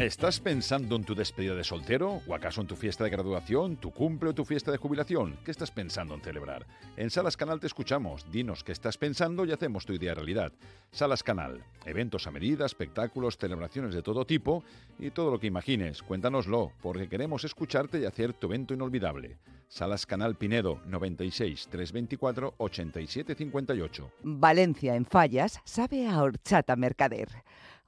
¿Estás pensando en tu despedida de soltero? ¿O acaso en tu fiesta de graduación, tu cumple o tu fiesta de jubilación? ¿Qué estás pensando en celebrar? En Salas Canal te escuchamos. Dinos qué estás pensando y hacemos tu idea realidad. Salas Canal. Eventos a medida, espectáculos, celebraciones de todo tipo y todo lo que imagines. Cuéntanoslo, porque queremos escucharte y hacer tu evento inolvidable. Salas Canal Pinedo 96 324 87 58. Valencia en Fallas sabe a horchata mercader.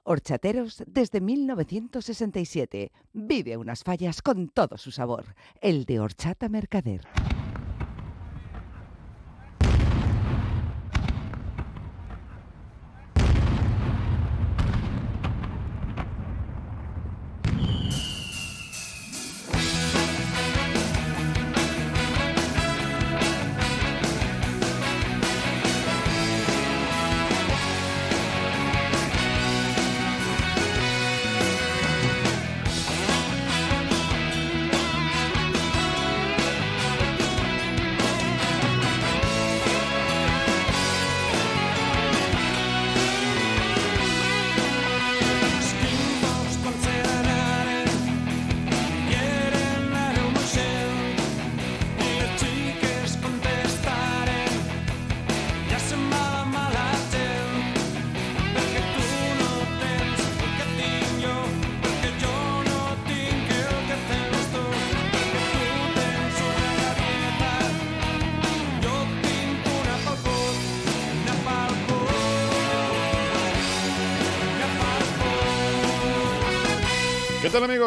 Horchateros desde 1967. Vive unas fallas con todo su sabor. El de Horchata Mercader.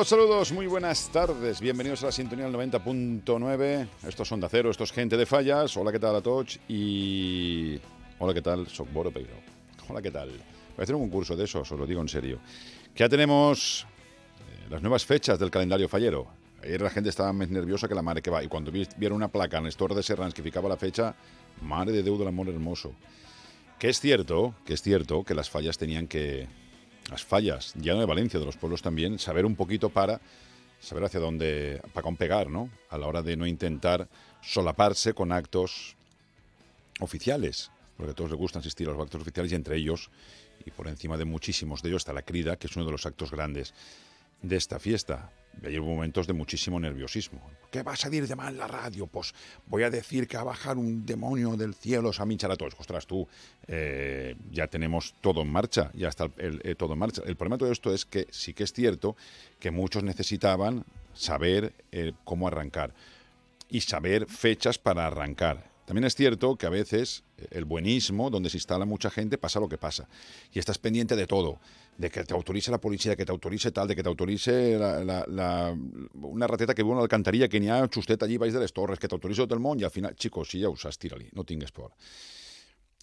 ¿Qué tal amigos? Saludos, muy buenas tardes. Bienvenidos a la sintonía del 90.9. Estos son de acero, esto es gente de fallas. Hola, ¿qué tal a todos? Y... Hola, ¿qué tal? Soc Boro Peiro. Hola, ¿qué tal? Voy a hacer un concurso de eso, os lo digo en serio. Que ya tenemos eh, las nuevas fechas del calendario fallero. Ayer la gente estaba más nerviosa que la madre que va. Y cuando vi- vieron una placa en el store de Serrans que ficaba la fecha, madre de Déu del amor hermoso. Que es cierto, que es cierto que las fallas tenían que, las fallas, ya no de Valencia, de los pueblos también, saber un poquito para saber hacia dónde, para con pegar, ¿no? A la hora de no intentar solaparse con actos oficiales, porque a todos les gusta asistir a los actos oficiales y entre ellos, y por encima de muchísimos de ellos, está la crida, que es uno de los actos grandes de esta fiesta. Y ayer hubo momentos de muchísimo nerviosismo. ¿Qué va a salir de mal la radio? Pues voy a decir que va a bajar un demonio del cielo, a a todos. Ostras, tú, eh, ya tenemos todo en marcha, ya está el- el- todo en marcha. El problema de todo esto es que sí que es cierto que muchos necesitaban saber eh, cómo arrancar y saber fechas para arrancar. También es cierto que a veces eh, el buenismo, donde se instala mucha gente, pasa lo que pasa. Y estás pendiente de todo. De que te autorice la policía, de que te autorice tal, de que te autorice la, la- una rateta que viu a una alcantarilla que n'hi ha justet allí baix de les torres, que te autorice tot el món y al final, chicos, si ya usas, tírali, no tingues por.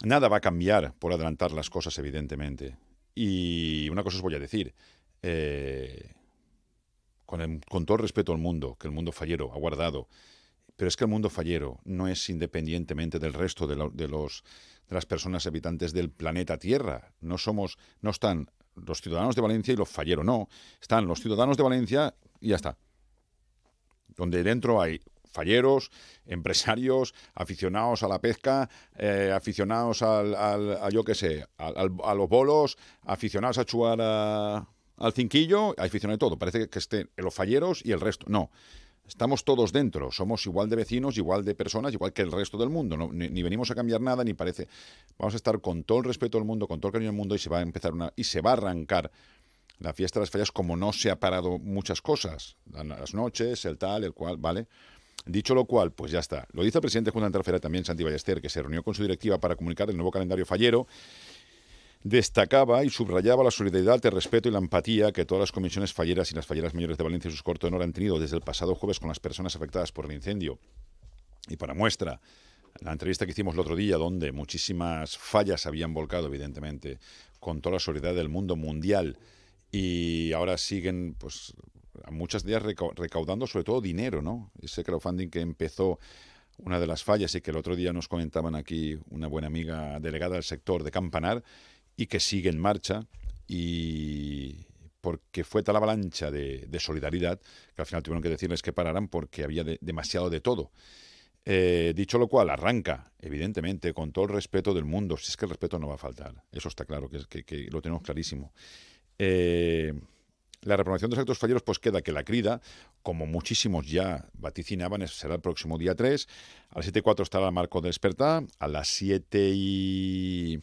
Nada va a cambiar por adelantar las cosas, evidentemente. Y una cosa os voy a decir. eh, con, todo respeto al mundo, que el mundo fallero ha guardado, pero es que el mundo fallero no es independientemente del resto de, de las personas habitantes del planeta Tierra. No somos, no están los ciudadanos de Valencia y los falleros, no. Están los ciudadanos de Valencia y ya está. Donde dentro hay falleros, empresarios, aficionados a la pesca, eh, aficionados al, a yo qué sé, a los bolos, aficionados a chugar a- al cinquillo, aficionados de todo. Parece que estén los falleros y el resto. No. Estamos todos dentro, somos igual de vecinos, igual de personas, igual que el resto del mundo. Ni, ni venimos a cambiar nada, ni parece. Vamos a estar con todo el respeto del mundo, con todo el cariño del mundo y se va a empezar una. y se va a arrancar la fiesta de las fallas como no se ha parado muchas cosas. La- Las noches, el tal, el cual, ¿vale? Dicho lo cual, pues ya está. Lo dice el presidente de Junta Interfera también, Santi Ballester, que se reunió con su directiva para comunicar el nuevo calendario fallero. Destacaba y subrayaba la solidaridad, el respeto y la empatía que todas las comisiones falleras y las falleras mayores de Valencia y sus corto de honor han tenido desde el pasado jueves con las personas afectadas por el incendio. Y para muestra, la entrevista que hicimos el otro día, donde muchísimas fallas habían volcado, evidentemente, con toda la solidaridad del mundo mundial, y ahora siguen, pues, muchas días recau- recaudando sobre todo dinero, ¿no? Ese crowdfunding que empezó una de las fallas y que el otro día nos comentaban aquí una buena amiga delegada del sector de Campanar y que sigue en marcha y porque fue tal avalancha de, solidaridad que al final tuvieron que decirles que pararan porque había de- demasiado de todo. Eh, dicho lo cual, arranca, evidentemente, con todo el respeto del mundo. Si es que el respeto no va a faltar, eso está claro, que lo tenemos clarísimo. Eh, La reprobación de los actos falleros, pues queda que la crida, como muchísimos ya vaticinaban, será el próximo día 3. A las 7 y 4 estará el marco de despertar. A las 7 y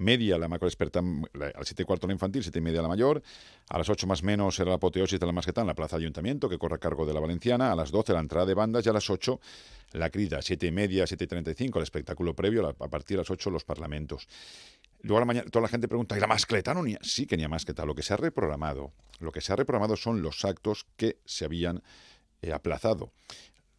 media la macro despertar, a las 7 y cuarto la infantil, 7 y media la mayor. A las 8 más menos será la apoteosis de la masqueta en la plaza ayuntamiento, que corre a cargo de la valenciana. A las 12 la entrada de bandas y a las 8 la crida. 7 y media, 7 y 35 el espectáculo previo. A partir de las 8 los parlamentos. Luego a la mañana toda la gente pregunta, ¿y la mascleta? No, ni, sí que ni a mascleta. Lo que se ha reprogramado, lo que se ha reprogramado son los actos que se habían eh, aplazado.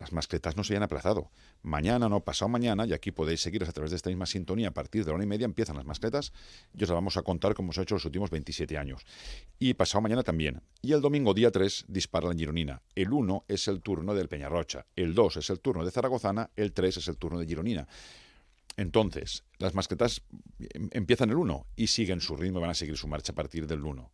Las mascletas no se habían aplazado. Mañana, no, pasado mañana, y aquí podéis seguir a través de esta misma sintonía, a partir de la hora y media empiezan las mascletas, y os las vamos a contar como se ha hecho los últimos 27 años. Y pasado mañana también. Y el domingo, día 3, dispara la Gironina. El 1 es el turno del Peñarrocha, el 2 es el turno de Zaragozana, el 3 es el turno de Gironina. Entonces, las mascletas em, empiezan el 1 y siguen su ritmo, van a seguir su marcha a partir del 1.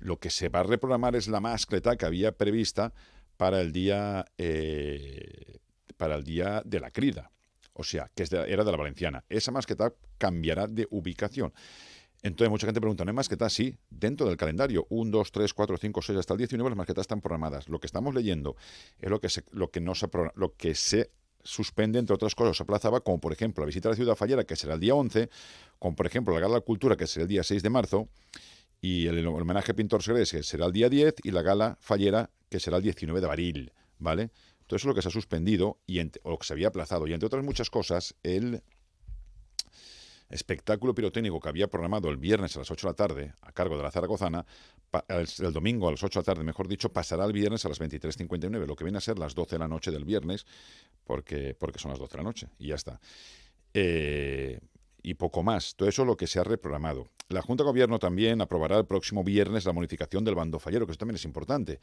Lo que se va a reprogramar es la mascleta que había prevista para el día, eh, para el día de la crida, o sea, que era de la valenciana. Esa mascleta cambiará de ubicación. Entonces, mucha gente pregunta, ¿no hay masqueta? Sí, dentro del calendario. 1, 2, 3, 4, 5, 6, hasta el 19 las masquetas están programadas. Lo que estamos leyendo es lo que se, lo que no se, lo que se suspende, entre otras cosas, se aplazaba, como por ejemplo la visita a la ciudad fallera, que será el día 11, como por ejemplo la Gala de la Cultura, que será el día 6 de marzo, y el, homenaje Pintor Segres, que será el día 10, y la Gala Fallera, que será el 19 de abril, ¿vale? Todo eso es lo que se ha suspendido y o que se había aplazado. Y entre otras muchas cosas, el espectáculo pirotécnico que había programado el viernes a las 8 de la tarde a cargo de la Zaragozana, el domingo a las 8 de la tarde, mejor dicho, pasará el viernes a las 23.59, lo que viene a ser las 12 de la noche del viernes, porque, porque son las 12 de la noche, y ya está. Eh, y poco más. Todo eso es lo que se ha reprogramado. La Junta de Gobierno también aprobará el próximo viernes la modificación del bando fallero, que eso también es importante.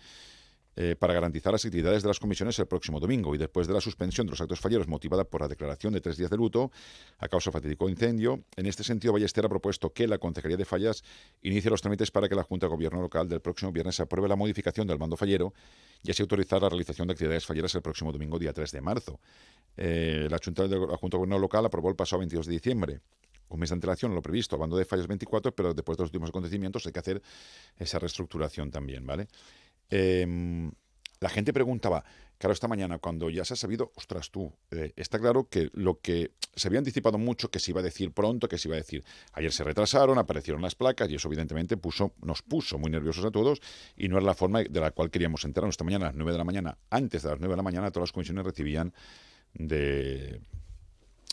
Eh, para garantizar las actividades de las comisiones el próximo domingo y después de la suspensión de los actos falleros motivada por la declaración de tres días de luto a causa fatídico incendio. En este sentido, Ballester ha propuesto que la Consejería de Fallas inicie los trámites para que la Junta de Gobierno local del próximo viernes apruebe la modificación del mando fallero y así autorizar la realización de actividades falleras el próximo domingo, día 3 de marzo. Eh, la, Junta de, la Junta de Gobierno local aprobó el pasado 22 de diciembre un mes de antelación lo previsto, al bando de fallas 24, pero después de los últimos acontecimientos hay que hacer esa reestructuración también, ¿vale? Eh, la gente preguntaba, claro, esta mañana, cuando ya se ha sabido, ostras tú, eh, está claro que lo que se había anticipado mucho que se iba a decir pronto, que se iba a decir, ayer se retrasaron, aparecieron las placas y eso evidentemente puso, nos puso muy nerviosos a todos y no es la forma de la cual queríamos enterarnos. Esta mañana a las 9 de la mañana, antes de las 9 de la mañana, todas las comisiones recibían de,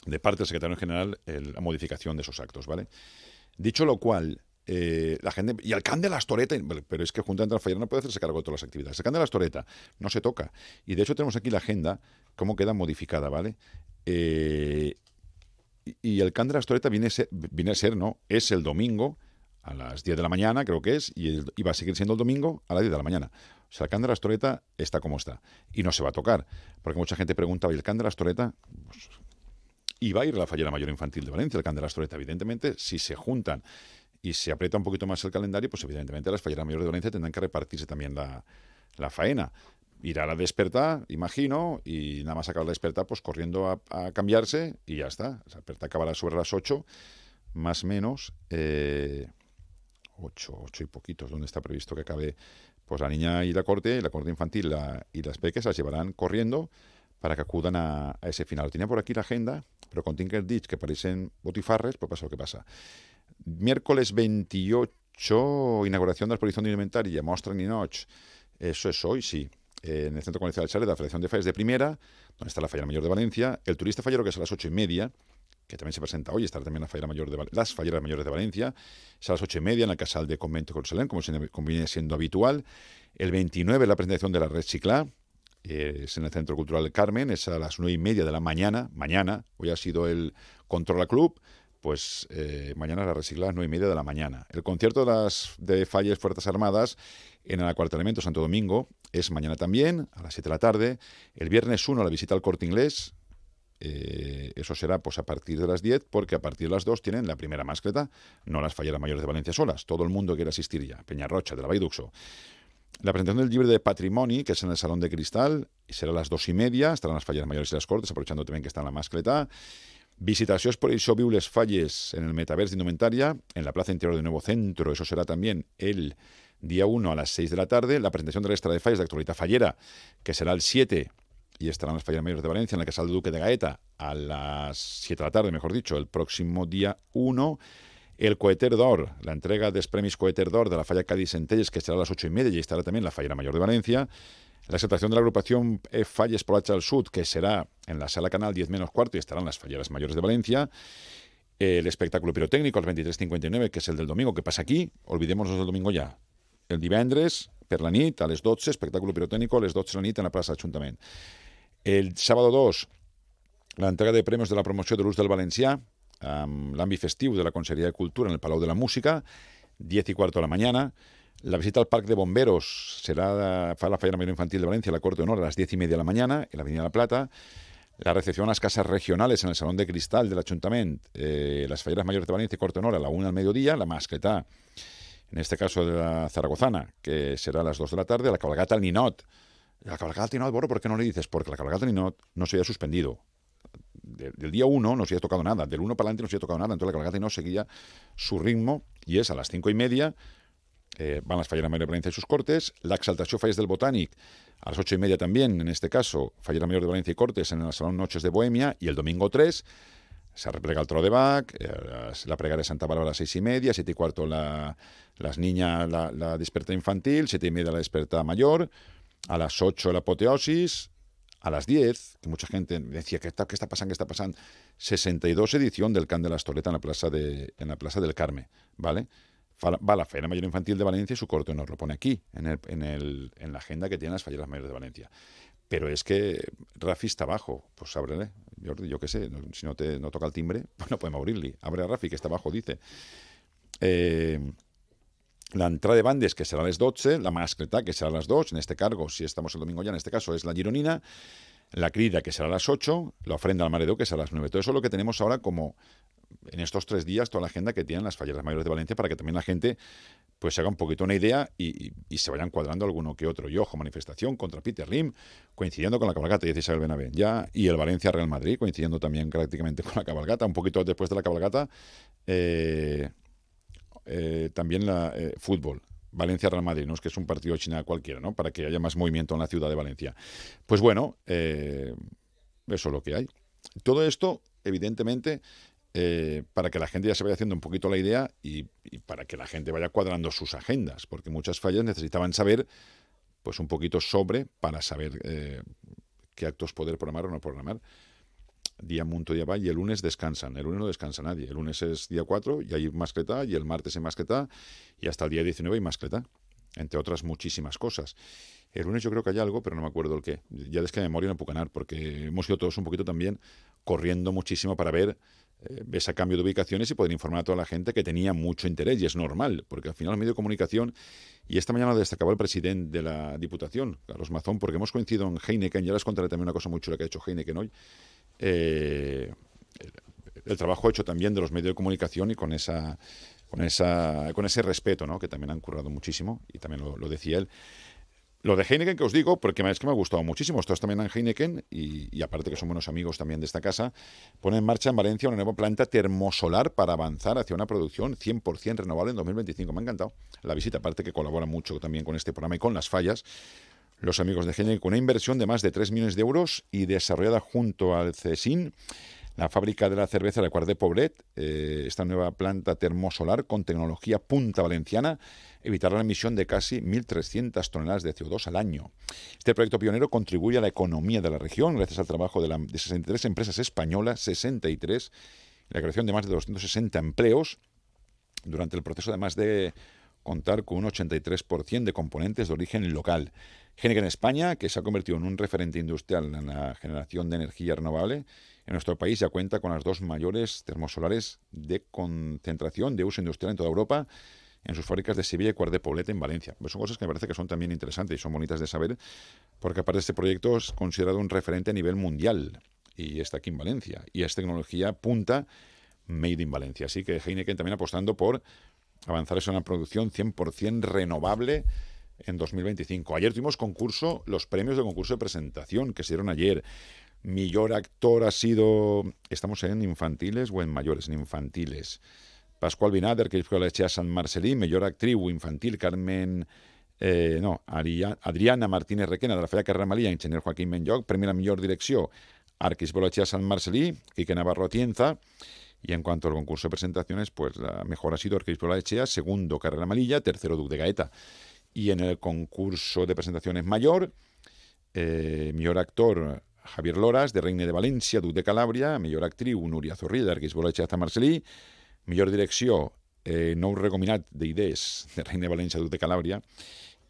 de parte del secretario general la modificación de esos actos, ¿vale? Dicho lo cual, eh, la gente y el de la Astoreta, pero es que junto a Fallera no puede hacerse cargo de todas las actividades. El de la Astoreta no se toca. Y de hecho tenemos aquí la agenda, cómo queda modificada, ¿vale? Eh, y el can de la Astoreta viene a, ser, viene a ser, ¿no? Es el domingo a las 10 de la mañana, creo que es, y, va a seguir siendo el domingo a las 10 de la mañana. O sea, el can de la Astoreta está como está. Y no se va a tocar. Porque mucha gente pregunta, ¿y el can de la Astoreta? Pues, y va a ir la fallera mayor infantil de Valencia, el can de la Astoreta, evidentemente, si se juntan y se aprieta un poquito más el calendario, pues evidentemente las falleras mayores de Valencia tendrán que repartirse también la, la faena. Irá a la despertar, imagino, y nada más acabar la despertar, pues corriendo a, cambiarse y ya está. La despertar acabará sobre las 8, más o menos. Eh, 8, 8 y poquitos, donde está previsto que acabe pues la niña y la corte, la corte infantil y las peques las llevarán corriendo para que acudan a, ese final. Tenía por aquí la agenda, pero con Tinker Ditch, que parecen botifarres, pues pasa lo que pasa. Miércoles 28, inauguración de la exposición de alimentaria, Mostra ni Noche. Eso es hoy, sí. En el Centro Comercial Chale de la Federación de Fallas de Primera, donde está la Fallera Mayor de Valencia. El turista fallero, que es a las ocho y media, que también se presenta hoy, estará también la fallera mayor de, las falleras mayores de Valencia, es a las ocho y media en el Casal de Convento de Jerusalén, como, como viene siendo habitual. El 29, la presentación de la Red Ciclá, es en el Centro Cultural Carmen, es a las nueve y media de la mañana, mañana, hoy ha sido el Controla Club, pues eh, mañana a las 9 y media de la mañana. El concierto de las de Falles Fuerzas Armadas en el acuartelamiento Santo Domingo es mañana también, a las 7 de la tarde. El viernes 1 la visita al corte inglés. Eh, eso será pues a partir de las 10, porque a partir de las 2 tienen la primera mascleta, no las falleras mayores de Valencia solas. Todo el mundo quiere asistir ya. Peñarrocha, de la Baiduxo. La presentación del libro de Patrimonio, que es en el Salón de Cristal, será a las dos y media. Estarán las falleras mayores y las cortes, aprovechando también que está en la mascleta. Visitaciones por això Falles en el Metaverse de Indumentaria, en la Plaza Interior de Nuevo Centro, eso será también el día 1 a las 6 de la tarde, la presentación de la extra de fallas de actualidad fallera, que será el 7 y estarán las falleras mayores de Valencia en la Casa del Duque de Gaeta a las 7 de la tarde, mejor dicho, el próximo día 1. El Coeter d'Or, la entrega de Premis Coeter d'Or de la falla Cádiz Centelles, que será a las 8 y media y estará también la fallera mayor de Valencia. La exaltación de la agrupación F Falles por al Sud, que será en la sala canal 10 menos cuarto y estarán las falleras mayores de Valencia. El espectáculo pirotécnico, el 2359, que es el del domingo, que pasa aquí. Olvidémonos del domingo ya. El divendres, per la nit, a les 12, espectáculo pirotécnico, a les 12 de la nit en la plaça d'Ajuntament. El sábado 2, la entrega de premios de la promoció de l'ús del valencià, amb l'àmbit festiu de la Conselleria de Cultura en el Palau de la Música, 10 y cuarto de la mañana. La visita al Parque de Bomberos será la Falla Mayor Infantil de Valencia, la Corte de Honor, a las 10 y media de la mañana, en la Avenida La Plata. La recepción a las casas regionales en el Salón de Cristal del Ayuntamiento, eh, las Falleras Mayores de Valencia y Corte de Honor a la 1 al mediodía, la mascleta, en este caso de la Zaragozana, que será a las 2 de la tarde, la cabalgata al Ninot. La cabalgata al Ninot, Boro, ¿por qué no le dices? Porque la cabalgata al Ninot no se había suspendido. del día 1 no se había tocado nada, del 1 para adelante no se había tocado nada, entonces la cabalgata al Ninot seguía su ritmo y es a las 5 y media eh, van las Falleras Mayor de Valencia y sus cortes, la exaltación Falles del Botànic a las ocho y media también, en este caso, Fallera Mayor de Valencia y Cortes en el Salón Noches de Bohemia, y el domingo 3 se reprega el tro de eh, la pregada de Santa Bárbara a las seis y media, siete y cuarto la, las niñas, la, la desperta infantil, siete y media la desperta mayor, a las 8 la apoteosis, a las 10, que mucha gente decía, ¿qué está, qué está pasando? ¿Qué está pasando? 62 edición del Can de la Estoleta en la Plaza, de, en la plaza del Carme, ¿vale? Va la Feria Mayor Infantil de Valencia y su corto nos lo pone aquí, en, el, en, el, en la agenda que tienen las Falleras Mayores de Valencia. Pero es que Rafi está abajo, pues ábrele. Yo, yo qué sé, si no te no toca el timbre, pues no podemos abrirle. Abre a Rafi, que está abajo, dice. Eh, la entrada de bandes, que será las 12, la mascleta, que será las 2, en este cargo, si estamos el domingo ya, en este caso es la gironina, la crida, que será a las 8, la ofrenda al maredo, que será a las 9. Todo eso es lo que tenemos ahora como en estos tres días toda la agenda que tienen las falleras mayores de Valencia para que también la gente pues se haga un poquito una idea y, se vayan cuadrando alguno que otro. Y ojo, manifestación contra Peter Lim, coincidiendo con la cabalgata, dice Isabel Benavent, ya, y el Valencia Real Madrid, coincidiendo también prácticamente con la cabalgata, un poquito después de la cabalgata, eh, eh, también la eh, fútbol. Valencia Real Madrid, ¿no? es que es un partido china cualquiera, ¿no? Para que haya más movimiento en la ciudad de Valencia. Pues bueno, eso es lo que hay. Todo esto, evidentemente, eh, para que la gente ya se vaya haciendo un poquito la idea y, para que la gente vaya cuadrando sus agendas, porque muchas fallas necesitaban saber pues un poquito sobre para saber eh, qué actos poder programar o no programar. Día Munto, día va y el lunes descansan. El lunes no descansa nadie. El lunes es día 4 y hay mascleta y el martes hay mascleta y hasta el día 19 hay mascleta, entre otras muchísimas cosas. El lunes yo creo que hay algo, pero no me acuerdo el qué. Ya es que de memoria no puedo porque hemos ido todos un poquito también corriendo muchísimo para ver eh, ese cambio de ubicaciones y poder informar a toda la gente que tenía mucho interés, y es normal, porque al final el medio de comunicación, y esta mañana destacaba el presidente de la Diputación, Carlos Mazón, porque hemos coincidido en Heineken, ya les contaré también una cosa muy chula que ha hecho Heineken hoy, eh, el, trabajo hecho también de los medios de comunicación y con esa con esa con ese respeto, ¿no? que también han currado muchísimo, y también lo decía él. Lo de Heineken que os digo, porque es que me ha gustado muchísimo, estos también en Heineken, y, aparte que son buenos amigos también de esta casa, pone en marcha en Valencia una nueva planta termosolar para avanzar hacia una producción 100% renovable en 2025. Me ha encantado la visita, aparte que colabora mucho también con este programa y con las fallas. Los amigos de Heineken, con una inversión de más de 3 millones de euros y desarrollada junto al CESIN, la fábrica de la cerveza de Cuart de Poblet, eh, esta nueva planta termosolar con tecnología punta valenciana, evitará la emisión de casi 1.300 toneladas de CO2 al año. Este proyecto pionero contribuye a la economía de la región gracias al trabajo de, 63 empresas españolas, 63, la creación de más de 260 empleos durante el proceso además de contar con un 83% de componentes de origen local. Heineken España, que se ha convertido en un referente industrial en la generación de energía renovable, en nuestro país ya cuenta con las dos mayores termosolares de concentración de uso industrial en toda Europa, en sus fábricas de Sevilla y Cuart en Valencia. Pues son cosas que me parece que son también interesantes y son bonitas de saber, porque aparte este proyecto es considerado un referente a nivel mundial y está aquí en Valencia. Y es tecnología punta made in Valencia. Así que Heineken también apostando por avanzar en una producción 100% renovable en 2025. Ayer tuvimos concurso, los premios de concurso de presentación que se dieron ayer. Mejor actor ha sido, estamos en infantiles o en mayores, en infantiles Pascual Binader, que Echea Sant Marcelí, Mejor Actriu Infantil Carmen... Eh, no, Adriana Martínez Requena, de la Falla Carrera María, Ingeniero Joaquín Menjoc, Premio a Mejor Dirección, Arquisbolo San Marcelí, Quique Navarro Atienza, y en cuanto al concurso de presentaciones, pues la mejor ha sido Arquisbolo Echea, segundo Carrera Amarilla, tercero Duc de Gaeta. Y en el concurso de presentaciones mayor, eh, mejor actor Javier Loras, de Reine de Valencia, Duc de Calabria, mejor actriz Nuria Zorrilla, de Arquisbolo Echea San Marcelí, mejor dirección eh, Nou Recominat d'Idees, de Reine de Valencia, Duc de Calabria,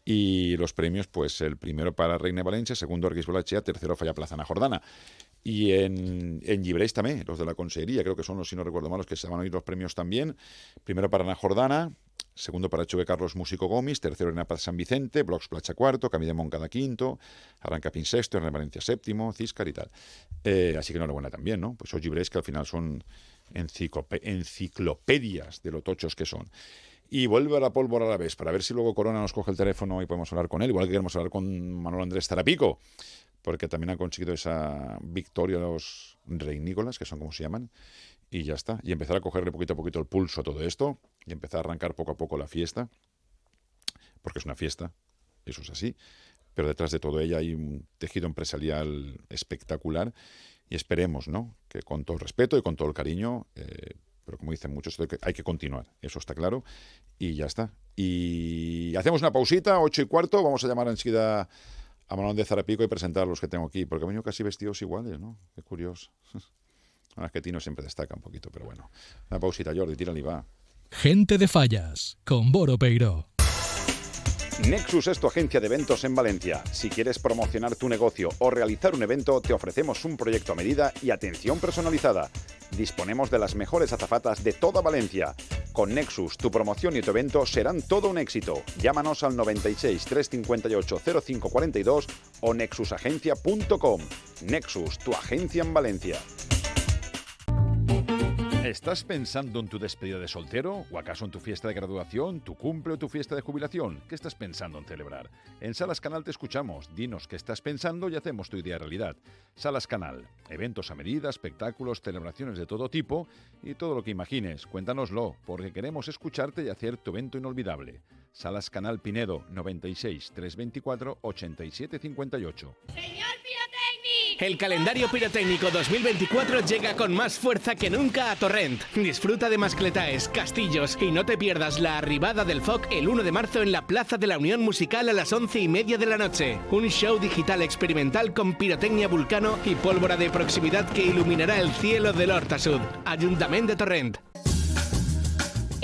y los premios, pues el primero para Reina de Valencia, segundo Arguis Bolachea, tercero Falla Plazana Jordana. Y en, en Llibreis también, los de la Consejería, creo que son los, si no recuerdo mal, los que se van a oír los premios también. Primero para Ana Jordana, segundo para Chuve Carlos Músico Gómez, tercero en Paz San Vicente, Blox Placha cuarto, Camille Moncada quinto, Arrancapín sexto, Reina Valencia séptimo, Ciscar y tal. Eh, así que enhorabuena también, ¿no? Pues los Llibreis que al final son enciclopedias de lo tochos que son y vuelve a la pólvora a la vez para ver si luego Corona nos coge el teléfono y podemos hablar con él, igual que queremos hablar con Manuel Andrés Tarapico, porque también han conseguido esa victoria los reinícolas, que son como se llaman, y ya está. Y empezar a cogerle poquito a poquito el pulso a todo esto y empezar a arrancar poco a poco la fiesta, porque es una fiesta, eso es así, pero detrás de todo ella hay un tejido empresarial espectacular y esperemos, ¿no? Que con todo el respeto y con todo el cariño eh, pero como dicen muchos, hay que continuar, eso está claro, y ya está. Y hacemos una pausita, ocho y cuarto, vamos a llamar enseguida a Manuel de Zarapico y presentar a los que tengo aquí, porque han venido casi vestidos iguales, ¿no? Qué curioso. Ahora que Tino siempre destaca un poquito, pero bueno. Una pausita, Jordi, tírale y va. Gente de Fallas, con Boro Peiro. Nexus es tu agencia de eventos en Valencia. Si quieres promocionar tu negocio o realizar un evento, te ofrecemos un proyecto a medida y atención personalizada. Disponemos de las mejores azafatas de toda Valencia. Con Nexus, tu promoción y tu evento serán todo un éxito. Llámanos al 96 358 0542 o nexusagencia.com. Nexus, tu agencia en Valencia. ¿Estás pensando en tu despedida de soltero? ¿O acaso en tu fiesta de graduación, tu cumple o tu fiesta de jubilación? ¿Qué estás pensando en celebrar? En Salas Canal te escuchamos. Dinos qué estás pensando y hacemos tu idea realidad. Salas Canal. Eventos a medida, espectáculos, celebraciones de todo tipo y todo lo que imagines. Cuéntanoslo, porque queremos escucharte y hacer tu evento inolvidable. Salas Canal Pinedo 96 324 8758. Señor el calendario pirotécnico 2024 llega con más fuerza que nunca a Torrent. Disfruta de mascletaes, castillos y no te pierdas la arribada del FOC el 1 de marzo en la Plaza de la Unión Musical a las 11 y media de la noche. Un show digital experimental con pirotecnia vulcano y pólvora de proximidad que iluminará el cielo del Horta Sud. Ayuntamiento de Torrent.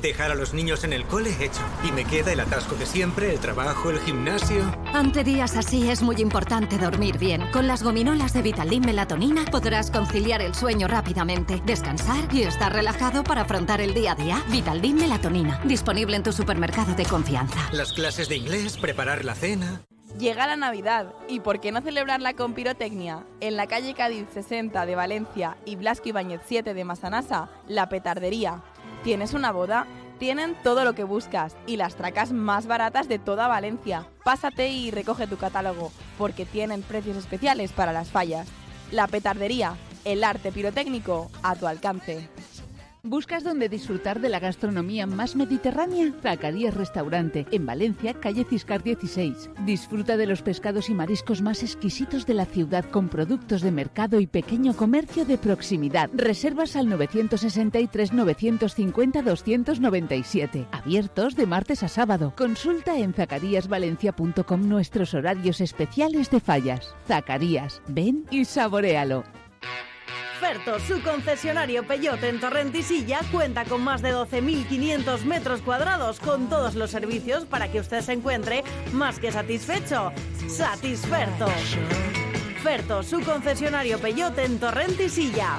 Dejar a los niños en el cole hecho. Y me queda el atasco de siempre, el trabajo, el gimnasio. Ante días así es muy importante dormir bien. Con las gominolas de Vitaldin Melatonina podrás conciliar el sueño rápidamente, descansar y estar relajado para afrontar el día a día. Vitaldin Melatonina, disponible en tu supermercado de confianza. Las clases de inglés, preparar la cena. Llega la Navidad y ¿por qué no celebrarla con pirotecnia? En la calle Cádiz 60 de Valencia y Blasco Ibáñez 7 de Masanasa, La Petardería ¿Tienes una boda? Tienen todo lo que buscas y las tracas más baratas de toda Valencia. Pásate y recoge tu catálogo, porque tienen precios especiales para las fallas. La petardería, el arte pirotécnico a tu alcance. ¿Buscas dónde disfrutar de la gastronomía más mediterránea? Zacarías Restaurante, en Valencia, calle Ciscar 16. Disfruta de los pescados y mariscos más exquisitos de la ciudad con productos de mercado y pequeño comercio de proximidad. Reservas al 963-950-297. Abiertos de martes a sábado. Consulta en zacaríasvalencia.com nuestros horarios especiales de fallas. Zacarías, ven y saborealo. Ferto, su concesionario Peyote en Torrentisilla, cuenta con más de 12.500 metros cuadrados con todos los servicios para que usted se encuentre más que satisfecho. Satisferto. Ferto, su concesionario Peyote en Torrentisilla.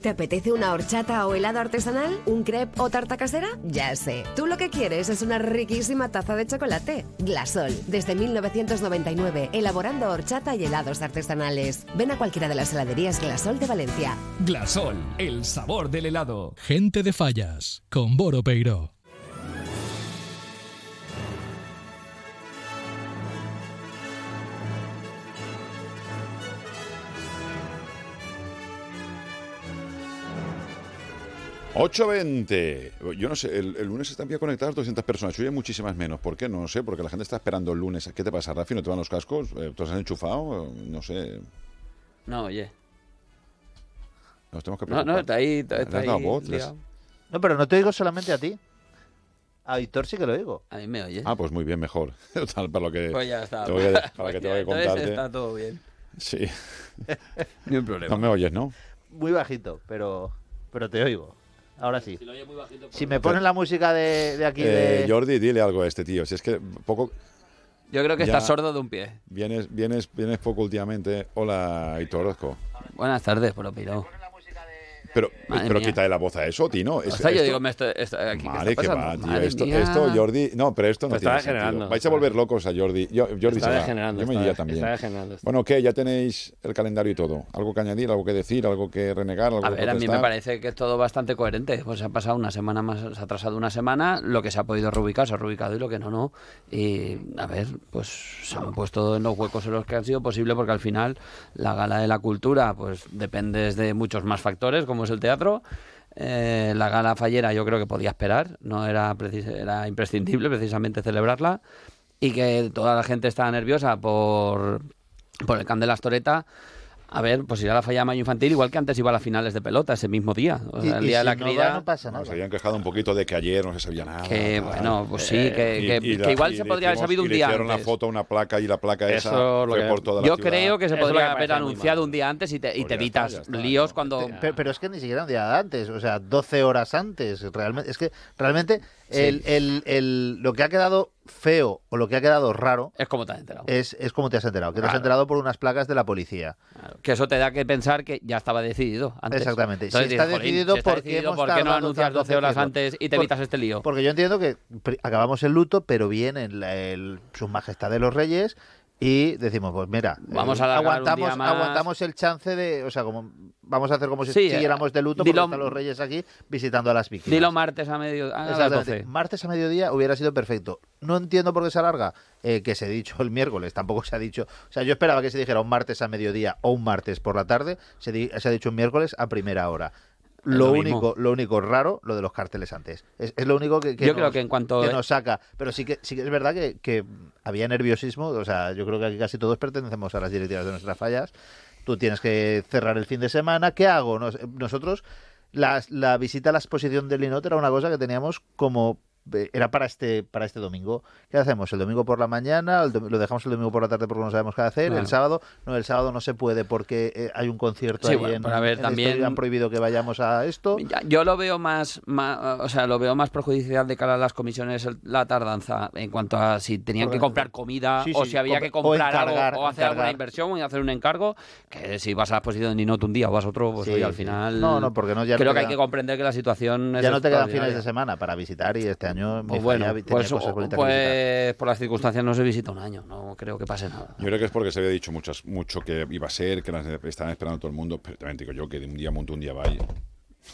¿Te apetece una horchata o helado artesanal? ¿Un crepe o tarta casera? Ya sé. Tú lo que quieres es una riquísima taza de chocolate. Glasol, desde 1999, elaborando horchata y helados artesanales. Ven a cualquiera de las heladerías Glasol de Valencia. Glasol, el sabor del helado. Gente de Fallas, con Boro Peiro. ...8.20... Yo no sé, el, el lunes están bien conectadas 200 personas. Hoy hay muchísimas menos. ¿Por qué? No sé, porque la gente está esperando el lunes. ¿Qué te pasa, Rafi? ¿No te van los cascos? Eh, ¿Te los has enchufado? No sé. No, oye. Nos tenemos que No, preocupar. no, está ahí, está, ¿Le está has dado ahí voz? ¿Les- liado. No, pero no te oigo solamente a ti. A Víctor sí que lo oigo. A mí me oye. Ah, pues muy bien, mejor. Total, para lo que... Pues ya está. te voy a- para que te voy a Entonces contarte. está todo bien. Sí. Ni un problema. No me oyes, ¿no? Muy bajito, pero, pero te oigo. Ahora sí. Si lo oye muy bajito, Si me pones la música de, de aquí Eh, de... Jordi, dile algo a este tío. Si es que poco... Yo creo que Ya- está sordo de un pie. Vienes, vienes, vienes poco últimamente. Hola, Aitor Orozco. Buenas tardes, por Piro. Pero, Madre pero mía. quítale la voz a eso, Tino. Es- O sea, yo esto- digo, me estoy, estoy aquí, ¿qué está que pasando? va, tío. Madre Esto, mía. esto, Jordi. No, pero esto no Pero tiene sentido. degenerando, Vais a volver locos a Jordi. Yo- Jordi Está se va. degenerando, Yo me iría también. está degenerando esto. Bueno, ¿qué? Ya tenéis el calendario y todo. ¿Algo que añadir, algo que decir, algo que renegar, algo A que ver, a mí me parece que es todo bastante coherente. Pues se ha pasado una semana más, se ha atrasado una semana, lo que se ha podido reubicar se ha reubicado y lo que no, no. Y a ver, pues se han puesto en los huecos en los que han sido posible porque al final la gala de la cultura pues depende de muchos más factores, como el teatro. Eh, la gala fallera yo creo que podía esperar, no era, era imprescindible precisamente celebrarla y que toda la gente estaba nerviosa por, por el Can de las. A ver, pues ir a la falla de mayo infantil, igual que antes iba a las finales de pelota ese mismo día. O sea, el día de la crida. No, se habían quejado un poquito de que ayer no se sabía nada. Que, tal. bueno, pues sí, que- y- que- y que la- igual y se podría haber sabido un y le día hicieron antes. una foto, una placa y la placa esa Eso es lo fue que- por toda la Yo ciudad. creo que se podría haber anunciado un día antes y te, y Pues te evitas está. líos cuando... Pero, pero es que ni siquiera un día antes, o sea, 12 horas antes. Realmente, es que realmente el, el- el- lo que ha quedado feo o lo que ha quedado raro Es como te has enterado. es, es como te has enterado, que te has enterado por unas placas de la policía. Que eso te da que pensar que ya estaba decidido antes. Exactamente. Entonces si está dices, "Jolín, decidido, si está ¿por qué decidido, hemos ¿por qué no anuncias tanto 12 horas antes y te Por- evitas este lío? Porque yo entiendo que acabamos el luto, pero viene el, el- su majestad de los reyes y decimos, pues mira, Vamos eh, a alargar un aguantamos, aguantamos el chance de, o sea, como vamos a hacer como si Sí, siguiéramos de luto dilo- porque están los reyes aquí visitando a las víctimas. Dilo martes a medio a las Exactamente. 12. Martes a mediodía hubiera sido perfecto. No entiendo por qué se alarga, eh, que se ha dicho el miércoles, tampoco se ha dicho. O sea, yo esperaba que se dijera un martes a mediodía o un martes por la tarde, se, di- se ha dicho un miércoles a primera hora. Lo, único, lo único raro, lo de los carteles antes. Es, es lo único que, que Yo nos, creo que en cuanto- que nos saca. Pero sí que, sí que es verdad que, que había nerviosismo. O sea, yo creo que aquí casi todos pertenecemos a las directivas de nuestras fallas. Tú tienes que cerrar el fin de semana. ¿Qué hago? Nos- nosotros, la, la visita a la exposición del Linot era una cosa que teníamos como era para este para este domingo. ¿Qué hacemos? El domingo por la mañana, lo dejamos el domingo por la tarde porque no sabemos qué hacer. Claro. El sábado, no, el sábado no se puede porque eh, hay un concierto Sí, ahí bueno, en, a ver, en y también- han prohibido que vayamos a esto. Yo lo veo más, más, o sea, lo veo más perjudicial de cara a las comisiones la tardanza en cuanto a si tenían que comprar comida Sí, o si había que o comprar encargar, algo o hacer alguna encargar. inversión o hacer un encargo, que si vas a la exposición de Ninot un día o vas otro, pues oye, al final No, no, porque no, ya creo que hay que comprender que la situación es Ya no te quedan fines de semana para visitar y este año mi Pues bueno, falla tenía pues, cosas pues por las circunstancias no se visita un año, no creo que pase nada. Yo creo que es porque se había dicho muchas, mucho que iba a ser, que las estaban esperando todo el mundo, pero también digo yo que de un día monto un día vaya.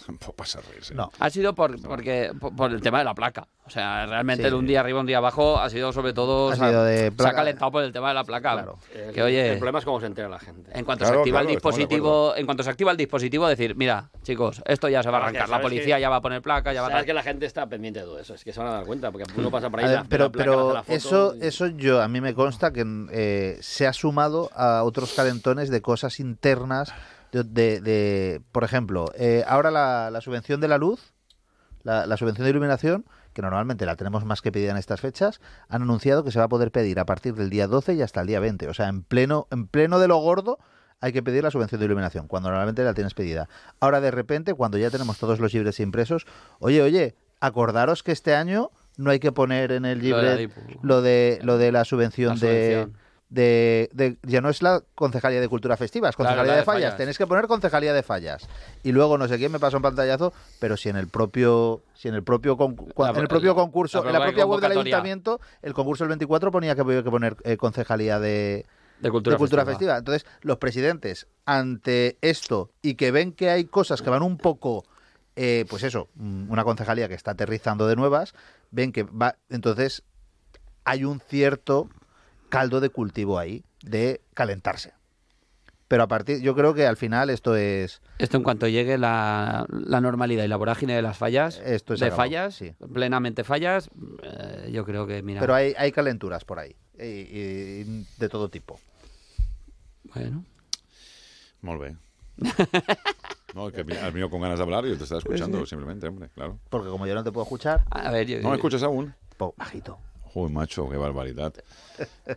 Pasa a reírse. No. Ha sido por, porque, por, por el tema de la placa. O sea, realmente Sí. el un día arriba, un día abajo ha sido sobre todo. Ha sido de Se ha calentado por el tema de la placa. Claro. El, Que oye. el problema es cómo se entera la gente. En cuanto Claro, se activa claro, el de dispositivo, en cuanto se activa el dispositivo, decir, mira, chicos, esto ya se va a arrancar, la policía que- ya va a poner placa, ya va a Sabes que la gente está pendiente de todo eso, es que se van a dar cuenta, porque uno pasa por ahí, ver, la- ve pero la placa, hace pero la foto eso, y- eso yo a mí me consta que eh, se ha sumado a otros calentones de cosas internas. De, de- de- por ejemplo, eh, ahora la, la subvención de la luz la, la subvención de iluminación, que normalmente la tenemos más que pedida en estas fechas, han anunciado que se va a poder pedir a partir del día 12 y hasta el día 20. O sea, en pleno, en pleno de lo gordo hay que pedir la subvención de iluminación, cuando normalmente la tienes pedida. Ahora, de repente, cuando ya tenemos todos los libres impresos, oye, oye, acordaros que este año no hay que poner en el Lo de la libre dipu- lo de, lo de la subvención, La subvención. De, de- ya no es la concejalía de cultura festiva, es concejalía de, de fallas. fallas. Tenéis que poner concejalía de fallas. Y luego no sé quién me pasó un pantallazo, pero si en el propio, si en el propio, La- en el propio concurso, la en la propia web del ayuntamiento, el concurso del 24 ponía que había que poner eh, concejalía de, De cultura festiva. festiva. Entonces, los presidentes, ante esto y que ven que hay cosas que van un poco, eh, pues eso, mm, una concejalía que está aterrizando de nuevas, ven que va, entonces hay un cierto caldo de cultivo ahí de calentarse. Pero a partir, yo creo que al final esto es Esto en cuanto llegue la, la normalidad y la vorágine de las fallas, Esto es de acabado, fallas, sí. plenamente fallas, eh, yo creo que, mira, Pero hay, hay calenturas por ahí, y, y de todo tipo. bueno, Molt bé. No, que has venido con ganas de hablar y yo te estaba escuchando Sí. simplemente, hombre, claro. Porque como yo no te puedo escuchar, a ver, yo- ¿No me escuchas aún? po- bajito. Uy, macho, qué barbaridad.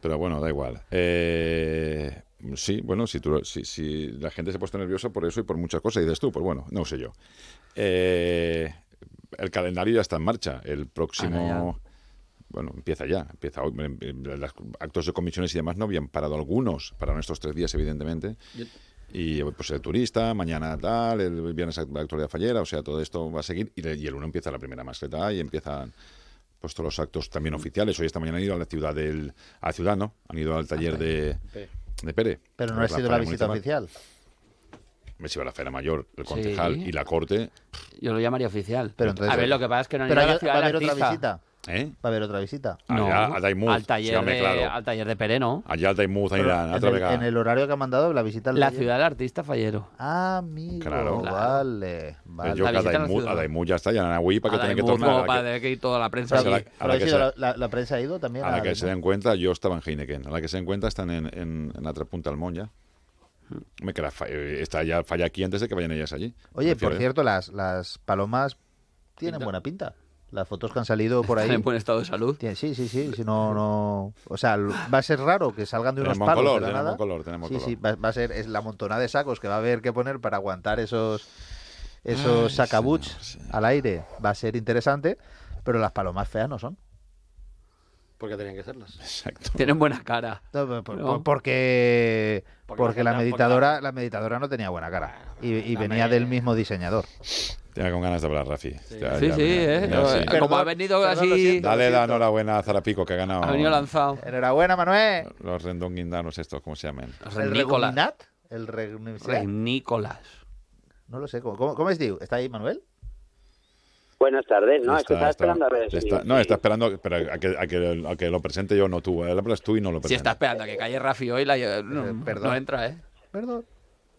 Pero bueno, da igual. Eh, sí, bueno, si, tú, si, si la gente se ha puesto nerviosa por eso y por muchas cosas, y dices tú, pues bueno, no sé yo. Eh, el calendario ya está en marcha. El próximo... Bueno, empieza ya, empieza hoy. Em, em, Los actos de comisiones y demás no habían parado algunos para nuestros tres días, evidentemente. Yo- Y pues el turista, mañana tal, el viernes la actualidad fallera, o sea, todo esto va a seguir. Y el uno empieza la primera mascleta y empiezan pues todos los actos también oficiales. Hoy esta mañana han ido a la ciudad del, a la ciudad, ¿no? Han ido al taller de, Pere. de Pere. Pero no ha sido la visita municipal. oficial. Me se iba a la Feria Mayor, el Sí. concejal y la corte. yo lo llamaría oficial. Pero entonces- a ver, lo que pasa es que no han ido a hay- la ciudad va a haber otra visita. ¿Eh? Va a haber otra visita. No, Allá, a Daimús, al taller, de, claro. al taller de Pere, ¿no? Allá al Pero aniran, en, otra el, vegada. en el horario que han mandado, la visita al La taller. ciudad del artista fallero. Ah, amigo. Claro. Vale. Pues vale. yo La que a visita a Daimús ya está, ya en Anahui para que A tengan que tornar. no, a la para que- tener que ir toda la prensa. La- a Pero la ha que sido se- la, la- la prensa ha ido también. A la a- que se den cuenta, yo estaba en Heineken. A la que se den cuenta, están en, en, en la otra punta del Mon ya. Me queda eh, está ya falla aquí antes de que vayan ellas allí. Oye, por cierto, las, las palomas tienen buena pinta. Las fotos que han salido por ahí. En buen estado de salud. Sí, sí, sí. Si no, no... O sea, va a ser raro que salgan de unos Tenemos palos color, de la tenemos nada. color, tenemos sí, color. sí, va, va a ser es la montonada de sacos que va a haber que poner para aguantar esos esos Ay, señor, al aire. Va a ser interesante, pero las palomas feas no son. Porque tenían que serlas. Exacto. Tienen buena cara. No, por- por- No. porque Porque porque la meditadora la meditadora no tenía buena cara y, venía del mismo diseñador. Tenía con ganas de hablar, Rafi. Ya, Sí, ya, sí, ya, ¿eh? ya, No, sí. Perdón, Como ha venido perdón, así, siento. Dale la enhorabuena a Zarapico que ha ganado ha venido lanzado. Enhorabuena, Manuel. los rendonguindanos estos, ¿cómo se llaman? El Nicolás. Reguminat, el Reguminat. Nicolás. No lo sé, ¿cómo, cómo, cómo es diu? ¿Está ahí Manuel? Buenas tardes, no, es que Está- estaba está- esperando a ver si... está- no, está esperando pero a, que, a, que, a que lo presente yo, no tú. Él hablas tú y no lo Si está esperando a que calle Rafi hoy, la, no, Eh, perdón. no entra, ¿eh? Perdón.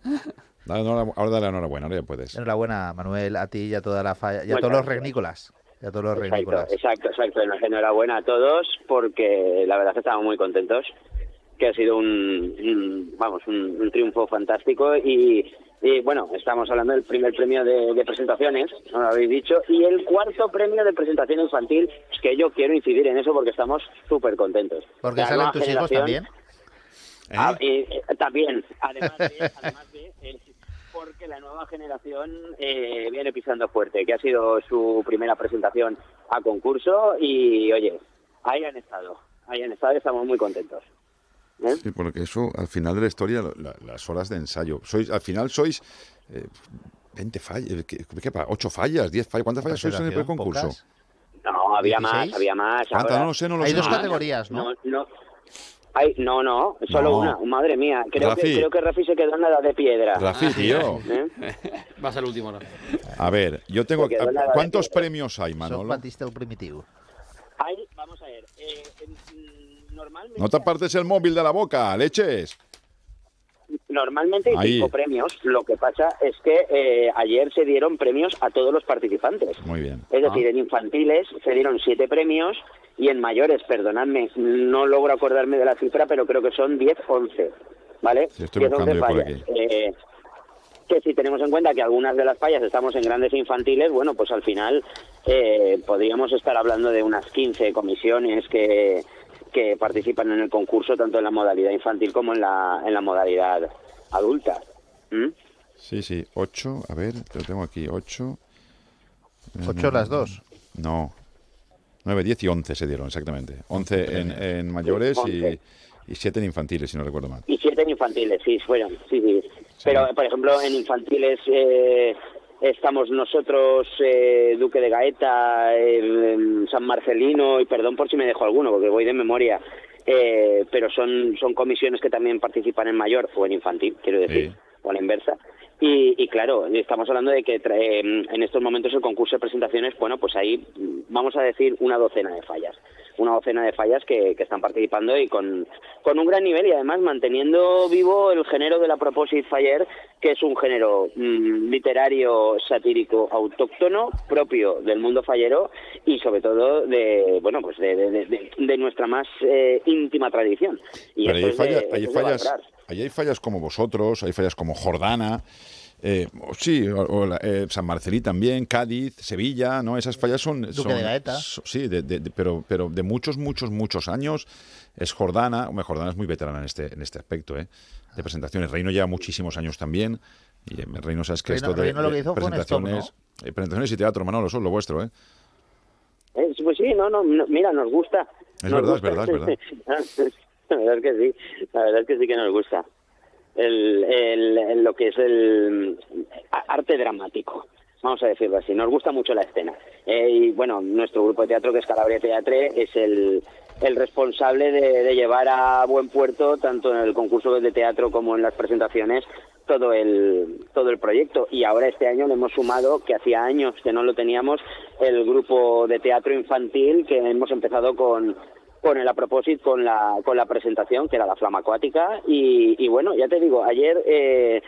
Dale ahora dale la enhorabuena, ahora ya puedes. Enhorabuena, Manuel, a ti y a toda la falla, y a todos los regnícolas. Y a todos los Exacto, regnícolas. exacto, exacto. Enhorabuena a todos porque la verdad que estamos muy contentos, que ha sido un, un- vamos, un, un triunfo fantástico y, y, bueno, estamos hablando del primer premio de, de presentaciones, no lo habéis dicho, y el cuarto premio de presentación infantil, que yo quiero incidir en eso porque estamos súper contentos. Porque La salen tus hijos también. ¿Eh? Ah, y, eh, también, además de, además de, eh, porque la nueva generación eh, viene pisando fuerte, que ha sido su primera presentación a concurso y oye, ahí han estado, ahí han estado y estamos muy contentos. ¿Eh? Sí, porque eso, al final de la historia, la- las horas de ensayo. Sois, al final sois eh, 20 fallas, ¿qué, qué pa- 8 fallas, 10 fallas. ¿Cuántas fallas sois en el primer concurso? No, había más, 16. había más. Ahora- No lo sé, no lo Hay sé. dos Ah, categorías, ¿no? No, no. Ay, no, no, solo No. una, madre mía. Creo Rafi. que, creo que Rafi se quedó en la edad de piedra. Rafi, tío. ¿Eh? Va a ser el último, ¿no? A ver, yo tengo... ¿Cuántos premios hay, Son Manolo? Batista el primitivo. Hay, vamos a ver, eh, mm, normalmente... No te apartes el móvil de la boca, leches. Normalmente hay Ahí. cinco premios, lo que pasa es que eh, ayer se dieron premios a todos los participantes. Muy bien. Es decir, en infantiles se dieron siete premios y en mayores, perdonadme, no logro acordarme de la cifra, pero creo que son 10, 11. ¿Vale? Sí, estoy 10, buscando 11 yo por fallas. Eh, que si tenemos en cuenta que algunas de las fallas estamos en grandes infantiles, bueno, pues al final eh, podríamos estar hablando de unas 15 comisiones que, que participan en el concurso, tanto en la modalidad infantil como en la, en la modalidad adulta. ¿Mm? Sí, sí, 8, a ver, lo tengo aquí, 8. ¿Ocho las dos? No, 9, 10 y 11 se dieron, exactamente. 11 en, en mayores y, 7 en infantiles, si no recuerdo mal. Y siete en infantiles, sí, fueron, sí, sí. Pero, por ejemplo, en infantiles eh, estamos nosotros, eh, Duque de Gaeta, el- San Marcelino, y perdón por si me dejo alguno, porque voy de memoria, eh, pero son, son comisiones que también participan en mayor o en infantil, quiero decir, o la inversa. Y, y claro, estamos hablando de que trae, en estos momentos el concurso de presentaciones, bueno, pues ahí vamos a decir una docena de fallas. Una docena de fallas que, que están participando y con, con un gran nivel y además manteniendo vivo el género de la Proposite Faller, que es un género mm, literario satírico autóctono propio del mundo fallero y sobre todo de, bueno, pues de, de- de- de- de nuestra más eh, íntima tradición. Y Pero hay, falla- hay fallas, hay fallas como vosotros, hay fallas como Jordana, eh, o sí, o, o la- eh, San Marcelí también, Cádiz, Sevilla, ¿no? Esas fallas son... Duque son- de Gaeta. sí, de- de- de- pero, pero de muchos, muchos, muchos años. Es Jordana, hombre, Jordana es muy veterana en este, en este aspecto, ¿eh? De presentaciones. Reino lleva muchísimos años también. Y en Reino, sabes que Reino- esto de, Reino lo que hizo stop, presentaciones, eh, presentaciones y teatro, Manolo, eso es lo vuestro, ¿eh? Eh, Pues sí, no, no, no, mira, nos gusta. Es Nos verdad, es gusta. verdad, es verdad. la verdad es que sí, la verdad es que sí que nos gusta. El, el, lo que es el arte dramático, vamos a decirlo así. Nos gusta mucho la escena. Eh, y bueno, nuestro grupo de teatro, que es Calabria Teatre, es el, el responsable de, de llevar a buen puerto, tanto en el concurso de teatro como en las presentaciones, todo el, todo el proyecto. Y ahora este año le hemos sumado, que hacía años que no lo teníamos, el grupo de teatro infantil, que hemos empezado con, con el a propósito, con la, con la presentación, que era la flama acuática. Y, y bueno, ya te digo, ayer eh,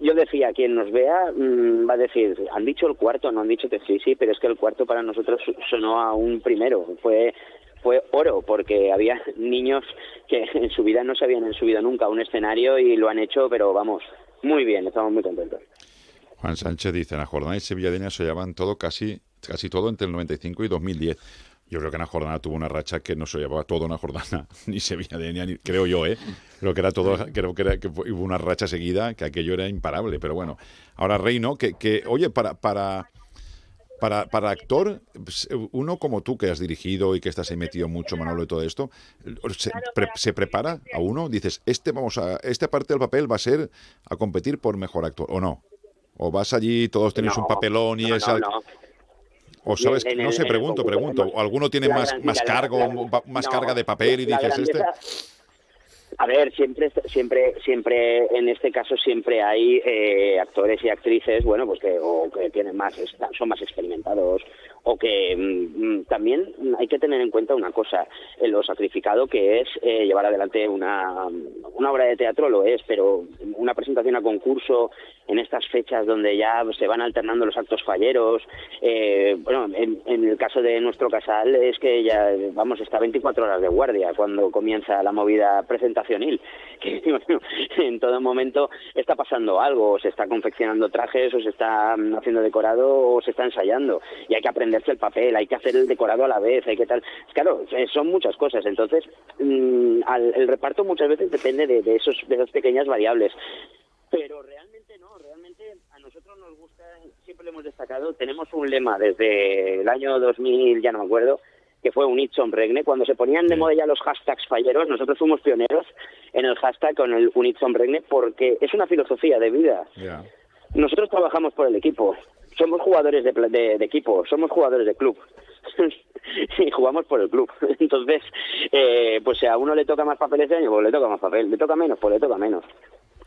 yo decía, quien nos vea mm, va a decir, han dicho el cuarto, no han dicho que sí, sí, pero es que el cuarto para nosotros sonó a un primero. Fue fue oro porque había niños que en su vida no se habían subido nunca a un escenario y lo han hecho, pero vamos, muy bien, estamos muy contentos. Juan Sánchez dice, en la jornada y Sevilladeña se llevaban todo casi, casi todo entre el 95 y 2010. Yo creo que en la jornada tuvo una racha que no se llevaba todo una jornada, ni Sevilladeña, ni, creo yo, ¿eh? Creo que era todo, creo que, era, que fue- hubo una racha seguida, que aquello era imparable, pero bueno. Ahora Reino, que, que oye, para, para, para, para actor, pues, uno como tú que has dirigido y que estás ahí metido mucho, Manolo, y todo esto, ¿se, pre- se prepara a uno? Dices, este vamos a, esta parte del papel va a ser a competir por mejor actor, ¿o no? ¿O vas allí, todos tenéis un papelón y no, es no, al- no. O sabes, En el- no sé, pregunto, pregunto. además, ¿O alguno tiene más, gran- más cargo, la- más no, carga de papel y dices este? A ver, siempre, siempre, siempre, en este caso siempre hay eh, actores y actrices, bueno, pues que, o que tienen más, son más experimentados, o que mm, mm, también hay que tener en cuenta una cosa, eh, lo sacrificado que es eh, llevar adelante una, una obra de teatro lo es, pero una presentación a concurso en estas fechas donde ya se van alternando los actos falleros, eh, bueno, en, en el caso de nuestro casal es que ya, vamos, está 24 horas de guardia cuando comienza la movida presentacionil, que bueno, en todo momento está pasando algo, o se está confeccionando trajes, o se está mm, haciendo decorado, o se está ensayando, y hay que aprenderse el papel, hay que hacer el decorado a la vez, hay que tal, claro, eh, son muchas cosas, entonces mm, al- el reparto muchas veces depende de, de esos, de esas pequeñas variables, pero realmente no, realmente a nosotros nos gusta, siempre lo hemos destacado, tenemos un lema desde el año 2000, ya no me acuerdo, que fue un Itson Regne, cuando se ponían de moda ya los hashtags falleros, nosotros fuimos pioneros en el hashtag con el un Itson Regne porque es una filosofía de vida. Nosotros trabajamos por el equipo, somos jugadores de, de- de equipo, somos jugadores de club. y jugamos por el club. Entonces, eh, pues si a uno le toca más papel ese año, pues le toca más papel. Le toca menos, pues le toca menos.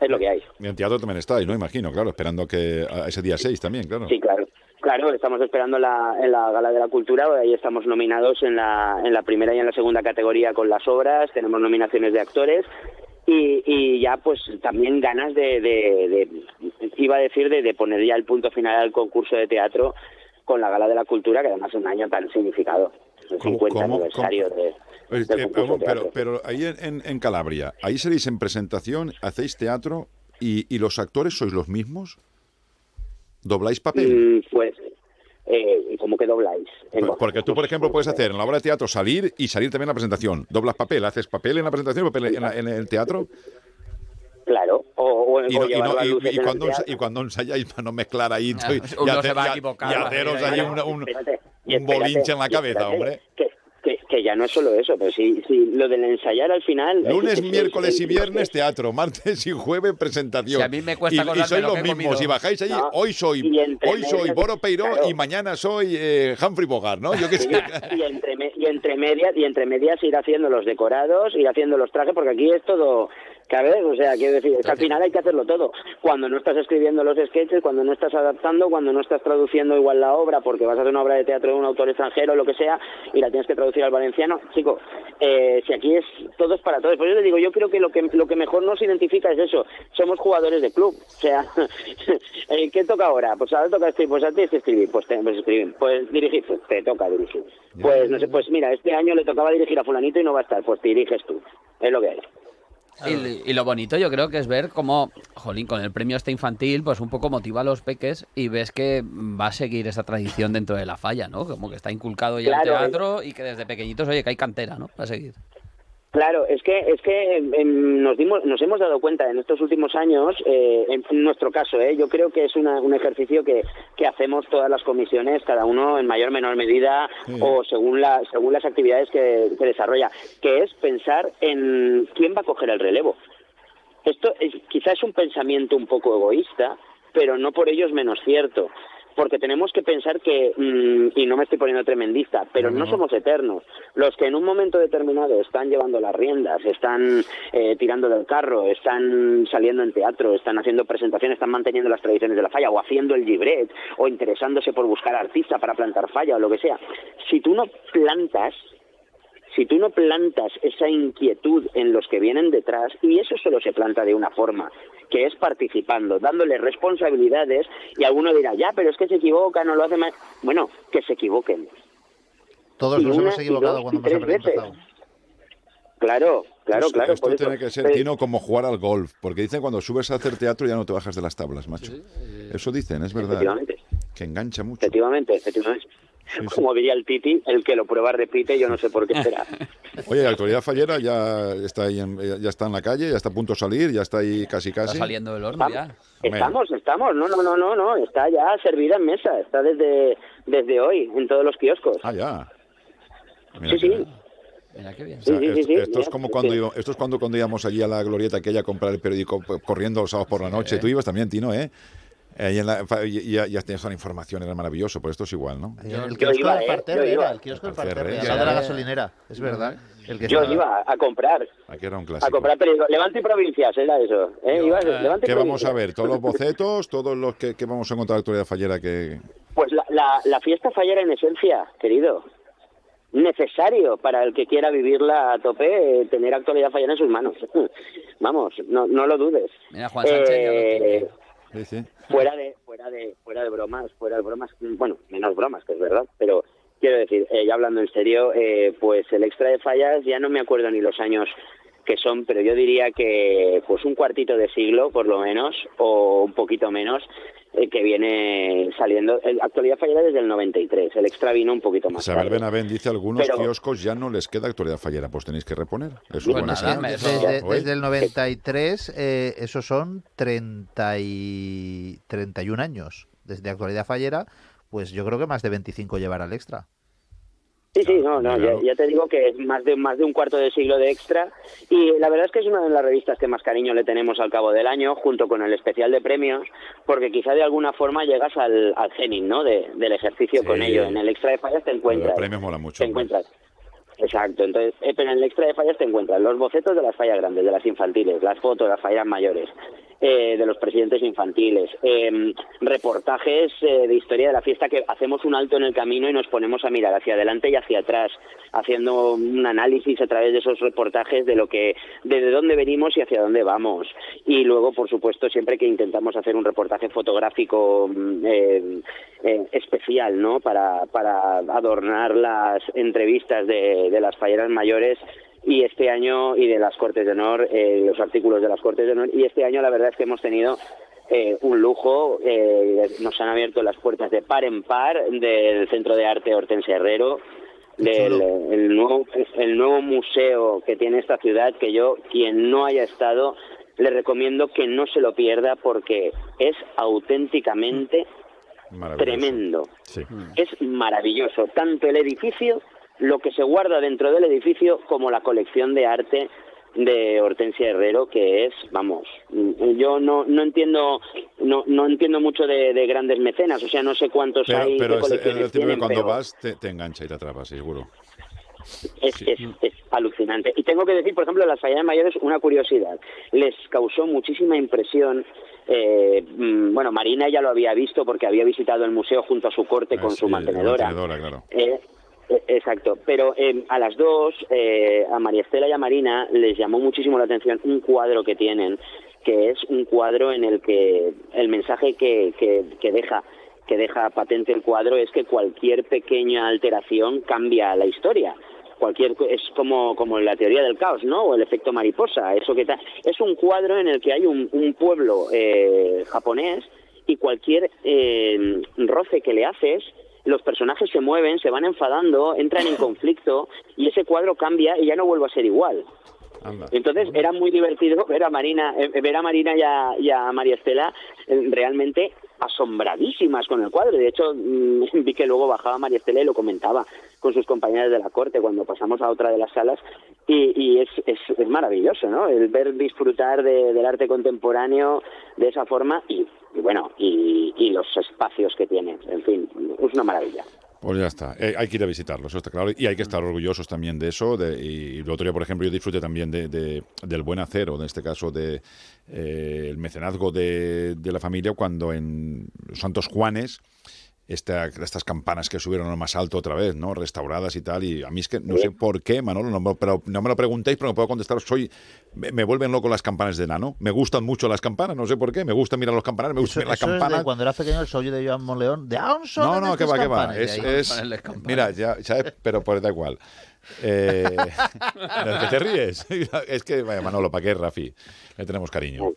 Es lo que hay. Y en teatro también estáis, ¿no? Imagino, claro, esperando que a ese día 6 también, claro. Sí, claro. Claro, estamos esperando la, en la Gala de la Cultura, ahí estamos nominados en la, en la primera y en la segunda categoría con las obras, tenemos nominaciones de actores y, y ya pues también ganas de, de, de- iba a decir, de, de poner ya el punto final al concurso de teatro con la Gala de la Cultura, que además es un año tan significado, el 50 cómo- aniversario de, del eh, concurso vamos, de pero, teatro. pero ahí en, en- en Calabria, ahí seréis en presentación, hacéis teatro y, y los actores sois los mismos. ¿Dobláis papel? Mm, pues, eh, ¿cómo que dobláis? Voz. Porque tú, por ejemplo, puedes hacer en la obra de teatro salir y salir también en la presentación. Doblas papel, haces papel en la presentación y papel en, la- en el teatro. Claro, o, o, Y, o no- y no- y- y cuando, y cuando ensayáis para no mezclar ahí Ah, y, y uno hacer- se va a y- equivocar, y haceros ahí "Ay, un, un- Espérate, y un espérate, bolinche en la cabeza, espérate, hombre. Que, que, que ya no es solo eso, pero sí, sí, lo del ensayar al final... Lunes, es- es- miércoles y es- viernes teatro, martes y jueves presentación. Si a mí me cuesta y, y sois lo los que mismos. Y bajáis No, hoy soy hoy soy Boro Peiró claro. y mañana soy eh, Humphrey Bogart, ¿no? Yo qué sé. y entre, y entre medias y entre medias ir haciendo los decorados ir haciendo los trajes porque aquí es todo ¿sabes? o sea quiero decir es que al final hay que hacerlo todo. Cuando no estás escribiendo los sketches cuando no estás adaptando cuando no estás traduciendo igual la obra porque vas a hacer una obra de teatro de un autor extranjero o lo que sea y la tienes que traducir al valenciano. Chico eh, si aquí es todo es para todos. Pues yo te digo yo creo que lo que lo que mejor nos identifica es eso. Somos jugadores de club. O sea eh, ¿qué toca ahora? pues ahora toca escribir. Pues a ti tienes que escribir. Pues, te, pues escribir. Pues dirigir pues te toca dirigir. Pues no sé, pues mira, este año le tocaba dirigir a fulanito y no va a estar, pues te diriges tú. Es lo que hay. Y, y lo bonito yo creo que es ver cómo, jolín, con el premio este infantil, pues un poco motiva a los peques y ves que va a seguir esa tradición dentro de la falla, ¿no? Como que está inculcado ya el teatro y que desde pequeñitos, oye, que hay cantera, ¿no? Para seguir. Claro, es que es que nos dimos, nos hemos dado cuenta en estos últimos años, eh, en, en nuestro caso, eh, yo creo que es una- un ejercicio que, que hacemos todas las comisiones, cada uno en mayor o menor medida Sí. o según la, según las actividades que, que desarrolla, que es pensar en quién va a coger el relevo. Esto es, quizás es un pensamiento un poco egoísta, pero no por ello es menos cierto. Porque tenemos que pensar que, mm, y no me estoy poniendo tremendista, pero no, somos eternos. Los que en un momento determinado están llevando las riendas, están eh, tirando del carro, están saliendo en teatro, están haciendo presentaciones, están manteniendo las tradiciones de la falla, o haciendo el libret, o interesándose por buscar artista para plantar falla, o lo que sea. Si tú no plantas, si tú no plantas esa inquietud en los que vienen detrás, y eso solo se planta de una forma, que es participando, dándole responsabilidades, y alguno dirá, ya, pero es que se equivoca, no lo hace mal. Bueno, que se equivoquen. Todos Y nos una, hemos y equivocado dos, cuando y hemos veces. empezado. Claro, claro, claro. Esto por eso. tiene que ser, Tino, como jugar al golf. Porque dicen cuando subes a hacer teatro ya no te bajas de las tablas, macho. Eso dicen, es verdad. Efectivamente. Que engancha mucho. Efectivamente, efectivamente. Como diría el Titi, el que lo prueba repite, yo no sé por qué será. Oye, la actualidad fallera ya está ahí en, ya está en la calle, ya está a punto de salir, ya está ahí casi casi. saliendo del horno ya. Estamos, estamos, no, no, no, no, no, está ya servida en mesa, está desde, desde hoy en todos los kioscos. Ah, ya. Sí, sí. Mira qué bien. O sea, Sí, sí, esto, sí, esto es mira, como sí, cuando sí. iba- esto es cuando cuando íbamos allí a la glorieta aquella a comprar el periódico pues, corriendo los sábados por la noche. Tú ibas también, Tino, ¿eh? Ahí en la- ya, ya tenías la información, era maravilloso, pues esto es igual, ¿no? el kiosco iba, del ¿eh? parterre Yo iba. era, el kiosco del de la gasolinera, es verdad. El que Yo estaba- iba a comprar, Aquí era un a clásico. comprar periódico. Levante y provincias, era eso. ¿eh? Levante y ¿Qué vamos a ver? ¿Todos los bocetos? ¿Todos los que, que vamos a encontrar en la actualidad fallera que...? Pues la, la, la fiesta fallera en esencia, querido. Necesario para el que quiera vivirla a tope, eh, tener actualidad fallera en sus manos. Vamos, no, no lo dudes. Mira, Juan Sánchez ya lo Eh, tiene. Fuera de fuera de fuera de bromas fuera de bromas bueno menos bromas que es verdad pero quiero decir eh, ya hablando en serio eh, pues el extra de fallas ya no me acuerdo ni los años que son pero yo diría que pues un cuartito de siglo por lo menos o un poquito menos eh, que viene saliendo el actualidad fallera desde el 93 el extra vino un poquito más Saber. Benavent dice algunos Pero- kioscos ya no les queda actualidad fallera, pues tenéis que reponer. Eso Pues señal. desde, desde el 93, eh, esos son 30 y 31 años. Desde actualidad fallera, pues yo creo que más de 25 llevará el extra. Sí, sí, no, no, ya, ya te digo que es más de más de un cuarto de siglo de extra y la verdad es que es una de las revistas que más cariño le tenemos al cabo del año junto con el especial de premios porque quizá de alguna forma llegas al, al ¿no? De- del ejercicio Sí. con ello. En el extra de fallas te Los encuentras. premios mola mucho. Te encuentras. Exacto, entonces, eh, pero en el extra de fallas te encuentras los bocetos de las fallas grandes, de las infantiles, las fotos de las fallas mayores, eh, de los presidentes infantiles, eh, reportajes eh, de historia de la fiesta que hacemos un alto en el camino y nos ponemos a mirar hacia adelante y hacia atrás, haciendo un análisis a través de esos reportajes de lo que, de dónde venimos y hacia dónde vamos. Y luego, por supuesto, siempre que intentamos hacer un reportaje fotográfico mm, eh, eh, especial, ¿no? Para, para adornar las entrevistas de, de las falleras mayores y este año y de las Cortes de Honor, eh, los artículos de las Cortes de Honor y este año la verdad es que hemos tenido eh, un lujo. Eh, nos han abierto las puertas de par en par del Centro de Arte Hortensia Herrero, del el nuevo, el nuevo museo que tiene esta ciudad, que yo, quien no haya estado, le recomiendo que no se lo pierda porque es auténticamente tremendo. Es maravilloso, tanto el edificio, lo que se guarda dentro del edificio, como la colección de arte de Hortensia Herrero que es vamos yo no no entiendo no no entiendo mucho de, grandes mecenas o sea no sé cuántos pero, hay pero qué colecciones el tipo que cuando pero vas te, te engancha y te atrapa seguro. Es, es, es alucinante. Y tengo que decir por ejemplo las fallas mayores una curiosidad. Les causó muchísima impresión eh, mm, bueno Marina ya lo había visto porque había visitado el museo junto a su corte con Ah, su sí, mantenedora. mantenedora, claro. eh, Exacto, pero eh, a las dos, eh, a María Estela y a Marina, les llamó muchísimo la atención un cuadro que tienen, que es un cuadro en el que el mensaje que, que, que deja que deja patente el cuadro es que cualquier pequeña alteración cambia la historia. Cualquier es como como la teoría del caos, ¿no? O el efecto mariposa. Eso que ta- es un cuadro en el que hay un, un pueblo eh, japonés y cualquier eh, roce que le haces los personajes se mueven, se van enfadando, entran en conflicto y ese cuadro cambia y ya no vuelve a ser igual. Entonces era muy divertido ver a Marina, eh, ver a Marina y a, y a María Estela eh, realmente asombradísimas con el cuadro. De hecho, mm, vi que luego bajaba María Estela y lo comentaba con sus compañeras de la corte cuando pasamos a otra de las salas y, y es, es, es maravilloso, ¿no? El ver disfrutar de- del arte contemporáneo de esa forma y, y bueno, y, y los espacios que tiene. En fin, es una maravilla. Pues ya está. Eh, hay que ir a visitarlo, eso está claro. Y hay que estar orgullosos también de eso. De, y el otro día, por ejemplo, yo disfruté también de, de- del buen acero, en este caso de eh, mecenazgo de, la familia, cuando en Santos Juanes esta- estas campanas que subieron a lo más alto otra vez, ¿no? Restauradas y tal. Y a mí es que no sé por qué, Manolo, no, me- pero no me lo preguntéis, pero no puedo contestar. Soy, me, me vuelven loco las campanas de nano. Me gustan mucho las campanas, no sé por qué. Me gusta mirar los campanas, me gusta mirar las eso es de campanas. cuando era pequeño el sollo de Joan Monleón. De aún son No, no, que va, que va. Es, mira, ya, ¿sabes? Pero pues da igual. Eh, ¿de qué te ríes? Es que, vaya, Manolo, ¿para qué, Rafi? Le tenemos cariño.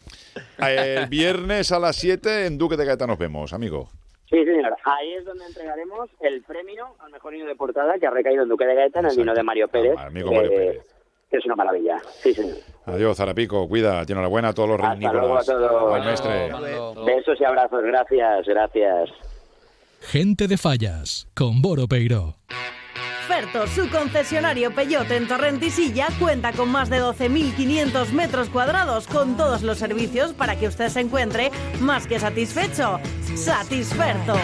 El viernes a las 7 en Duque de Gaeta nos vemos, amigo. Sí, señor. Ahí es donde entregaremos el premio al mejor vino de portada que ha recaído en Duque de Gaeta en el vino de Mario Pérez. amigo Mario que- Pérez. que es una maravilla. Sí, señor. Adiós, Zarapico, cuida, enhorabuena a todos los Hasta luego a reinícolas. todos. Buen mestre. Besos y abrazos. Gracias, gracias. Gente de Fallas, con Boro Peiro. Ferto, su concesionario Peyote en Torrentisilla, cuenta con más de 12.500 metros cuadrados con todos los servicios para que usted se encuentre más que satisfecho. Satisferto.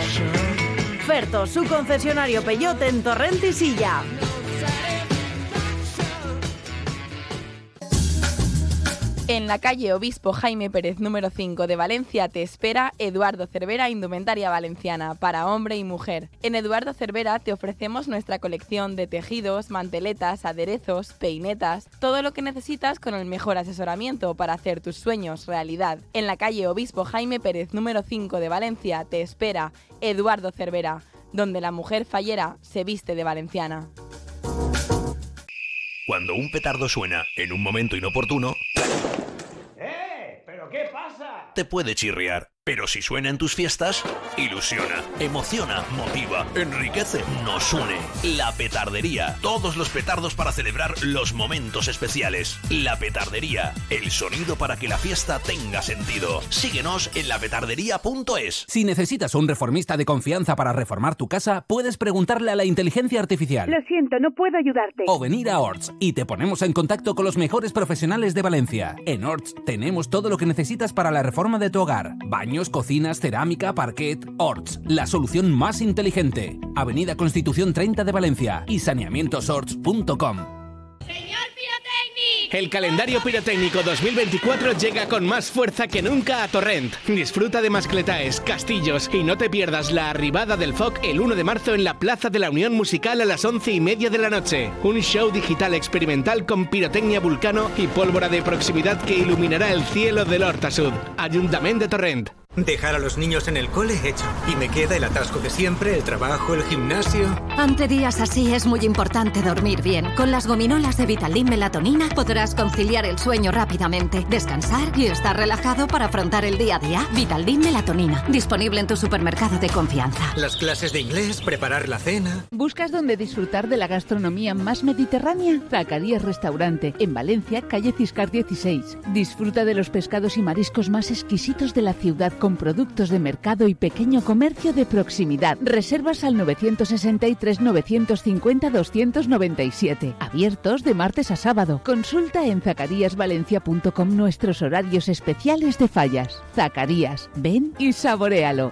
Ferto, su concesionario Peyote en Torrentisilla. En la calle Obispo Jaime Pérez número 5 de Valencia te espera Eduardo Cervera Indumentaria Valenciana para hombre y mujer. En Eduardo Cervera te ofrecemos nuestra colección de tejidos, manteletas, aderezos, peinetas, todo lo que necesitas con el mejor asesoramiento para hacer tus sueños realidad. En la calle Obispo Jaime Pérez número 5 de Valencia te espera Eduardo Cervera, donde la mujer fallera se viste de valenciana. Cuando un petardo suena en un momento inoportuno. ¿Pero qué pasa? te puede chirriar. Pero si suena en tus fiestas, ilusiona, emociona, motiva, enriquece, nos une. La petardería. Todos los petardos para celebrar los momentos especiales. La petardería. El sonido para que la fiesta tenga sentido. Síguenos en lapetardería.es. Si necesitas un reformista de confianza para reformar tu casa, puedes preguntarle a la inteligencia artificial. Lo siento, no puedo ayudarte. O venir a Orts y te ponemos en contacto con los mejores profesionales de Valencia. En Orts tenemos todo lo que necesitas para la reforma de tu hogar. Baños, cocinas, cerámica, parquet. Orts, la solución más inteligente. Avenida Constitución 30 de Valencia y saneamientosorts.com. El calendario pirotécnico 2024 llega con más fuerza que nunca a Torrent. Disfruta de mascletaes, castillos y no te pierdas la arribada del FOC el 1 de marzo en la Plaza de la Unión Musical a las 11 y media de la noche. Un show digital experimental con pirotecnia vulcano y pólvora de proximidad que iluminará el cielo del Horta Sud. Ayuntamiento de Torrent. Dejar a los niños en el cole hecho. Y me queda el atasco de siempre, el trabajo, el gimnasio. Ante días así es muy importante dormir bien. Con las gominolas de Vitaldin Melatonina podrás conciliar el sueño rápidamente, descansar y estar relajado para afrontar el día a día. Vitaldin Melatonina, disponible en tu supermercado de confianza. Las clases de inglés, preparar la cena. ¿Buscas dónde disfrutar de la gastronomía más mediterránea? Zacarías Restaurante, en Valencia, calle Ciscar 16. Disfruta de los pescados y mariscos más exquisitos de la ciudad con productos de mercado y pequeño comercio de proximidad. Reservas al 963-950-297. Abiertos de martes a sábado. Consulta en zacaríasvalencia.com nuestros horarios especiales de fallas. Zacarías, ven y saborealo.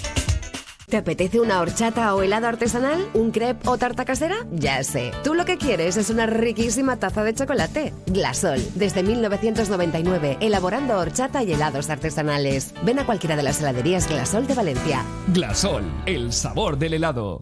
¿Te apetece una horchata o helado artesanal? ¿Un crepe o tarta casera? Ya sé. Tú lo que quieres es una riquísima taza de chocolate. Glasol, desde 1999, elaborando horchata y helados artesanales. Ven a cualquiera de las heladerías Glasol de Valencia. Glasol, el sabor del helado.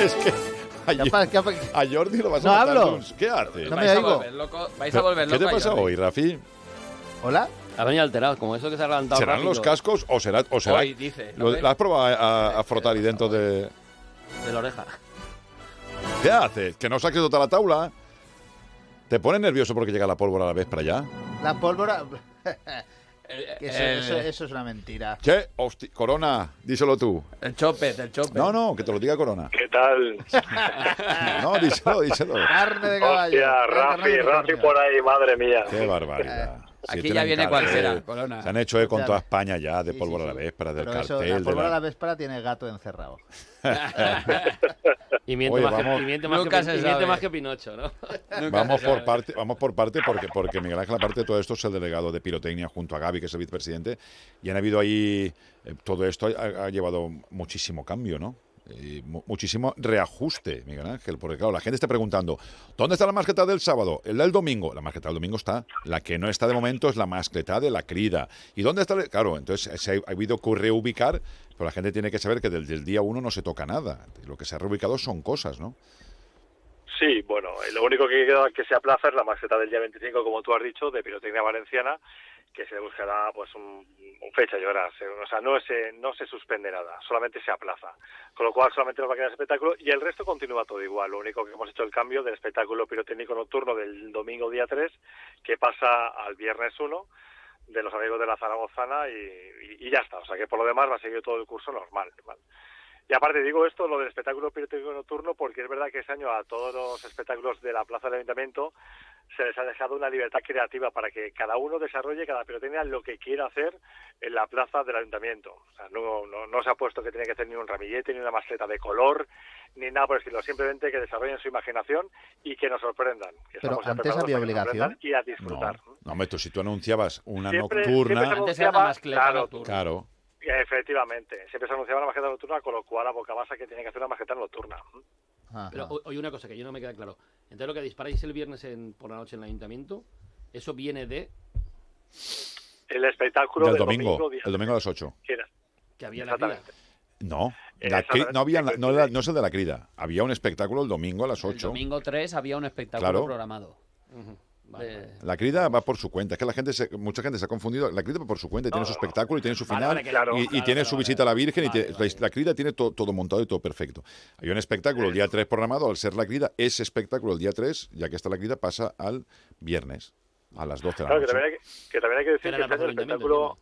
Es que a, a Jordi lo vas a No matar hablo. ¿Qué haces? No me vais a oigo. volver loco, vais a volver ¿Qué loco te a pasa hoy, Rafi? ¿Hola? Ha venido alterado, como eso que se ha levantado ¿Serán rápido. los cascos o será, o será Hoy, dice, ¿lo? ¿La has probado a, a- a frotar ahí dentro de...? De la oreja. ¿Qué haces? ¿Que no saques toda la tabla? ¿Te pone nervioso porque llega la pólvora a la vez para allá? La pólvora. Que eso, eh, eso- eso es una mentira. ¿Qué? Hosti- Corona, díselo tú. El chope, el chope. No, no, que te lo diga Corona. ¿Qué tal? No, díselo, díselo. Carne de caballo. Hostia, Rafi, Rafi por ahí, madre mía. Qué barbaridad. Aquí ya viene cualquiera. Se han hecho eco con toda España ya de pólvora a la véspera, del cartel. la de pólvora a la véspera tiene gato encerrado. Y miente, Oye, más, que, vamos- y miente, más, Nunca que, se y miente sabe. más que Pinocho, ¿no? Vamos por parte, vamos por parte porque, porque Miguel Ángel, aparte de todo esto, es el delegado de pirotecnia junto a Gaby, que es el vicepresidente, y han habido ahí, eh, todo esto ha, ha llevado muchísimo cambio, ¿no? Mu- muchísimo reajuste, Miguel Ángel, porque claro, la gente está preguntando, ¿dónde está la mascleta del sábado? El del domingo. La mascleta del domingo está. La que no está de momento es la mascleta de la crida. ¿Y dónde está? Claro, entonces se ha, ha habido que reubicar, pero la gente tiene que saber que desde el día uno no se toca nada. Lo que se ha reubicado son cosas, ¿no? Sí, bueno, eh, lo único que queda que se aplaza es la maseta del día 25, como tú has dicho, de Pirotecnia Valenciana, que se buscará pues un, fecha y hora. O sea, no se, no se suspende nada, solamente se aplaza. Con lo cual solamente nos va a quedar el espectáculo y el resto continúa todo igual. Lo único que hemos hecho el cambio del espectáculo pirotécnico nocturno del domingo día 3, que pasa al viernes 1 de los amigos de la Zaragozana y, y- y ya está. O sea que por lo demás va a seguir todo el curso normal. ¿vale? Y aparte digo esto, lo del espectáculo pirotécnico nocturno, porque es verdad que este año a todos los espectáculos de la Plaza del Ayuntamiento se les ha dejado una libertad creativa para que cada uno desarrolle, cada pirotecnia, lo que quiera hacer en la Plaza del Ayuntamiento. O sea, no, no, no se ha puesto que tiene que hacer ni un ramillete, ni una mascleta de color, ni nada por el estilo. Simplemente que desarrollen su imaginación y que nos sorprendan. Que Pero antes había obligación. sorprendan Y a disfrutar. No, no, si tú anunciabas una Siempre- nocturna... siempre Antes era una mascleta claro, nocturna. Claro. Efectivamente, siempre se anunciaba una maqueta nocturna, con lo cual a boca basa que tiene que hacer una maqueta nocturna. Pero oye, una cosa que yo no me queda claro. Entonces lo que disparáis el viernes en, por la noche en el ayuntamiento, eso viene de El espectáculo Del del domingo, día el domingo a las 8. que había la. Exactamente. No, la no, había, no, no es el de la crida. Había un espectáculo el domingo a las El 8. domingo 3 había un espectáculo Claro. programado. De- La crida va por su cuenta. Es que la gente, se- mucha gente se ha confundido. La crida va por su cuenta, tiene su espectáculo y tiene su final vale, claro, y, y claro, tiene claro, su vale. visita a la Virgen. y tiene- la, la crida tiene to- todo montado y todo perfecto. Hay un espectáculo el día 3 programado. Al ser la crida, ese espectáculo el día 3, ya que está la crida, pasa al viernes a las 12 de la Claro, que noche. también hay que, que también hay que decir que este el del espectáculo...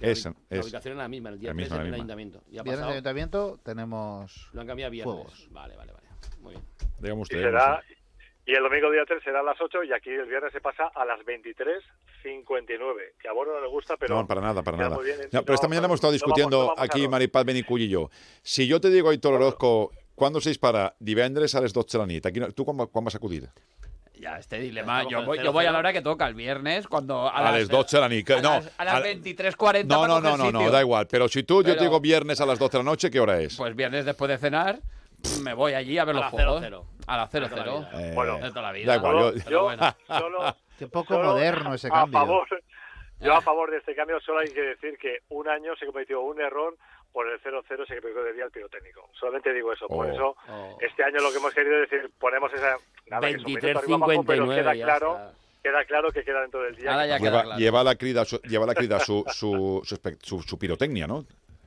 Es, La es- ubicación es la misma, el día la 3 misma, en el ayuntamiento. Y ha Viernes de pasado, ayuntamiento tenemos lo han cambiado a viernes. Vale, vale, vale. Muy bien. Dígame Y, será, y el domingo día 3 será a las 8 y aquí el viernes se pasa a las 23.59, que a Bono no le gusta, pero... no, para nada, para nada. bien. No, pero esta No, mañana hemos estado no vamos- discutiendo no vamos a aquí Maripal Benicull y yo. Si yo te digo, Aitor Orozco, ¿cuándo se dispara? Divendres a les 12 de la nit. Aquí, no- ¿Tú cuándo, cuándo vas a acudir? Ya, este dilema. Yo voy, yo voy a la 0-0. hora que toca, el viernes, cuando. A, las 12 de la. A No, las, a las a- 23.40. no, no, no, no, no, da igual. Pero si tú, yo Pero- te digo viernes a las 12 de la noche, ¿qué hora es? Pues viernes después de cenar, me voy allí a ver A los las fuegos. 00. A 00. la vida. Eh, Bueno, De toda la da vida. igual, Solo- yo- yo bueno. solo- Qué poco solo moderno ese a cambio. favor, yo a favor de este cambio solo hay que decir que un año se cometió un error por el 0-0 se cometió de día el pirotécnico. Solamente digo eso. Por Oh. eso, Oh. este año lo que hemos querido decir, ponemos esa... Nada, que es un minuto 23, arriba, abajo, pero 59, queda claro, está. queda claro que queda dentro del día. Ahora ya queda lleva, claro. lleva la crida, su, lleva la crida su, su, su- su pirotecnia, ¿no?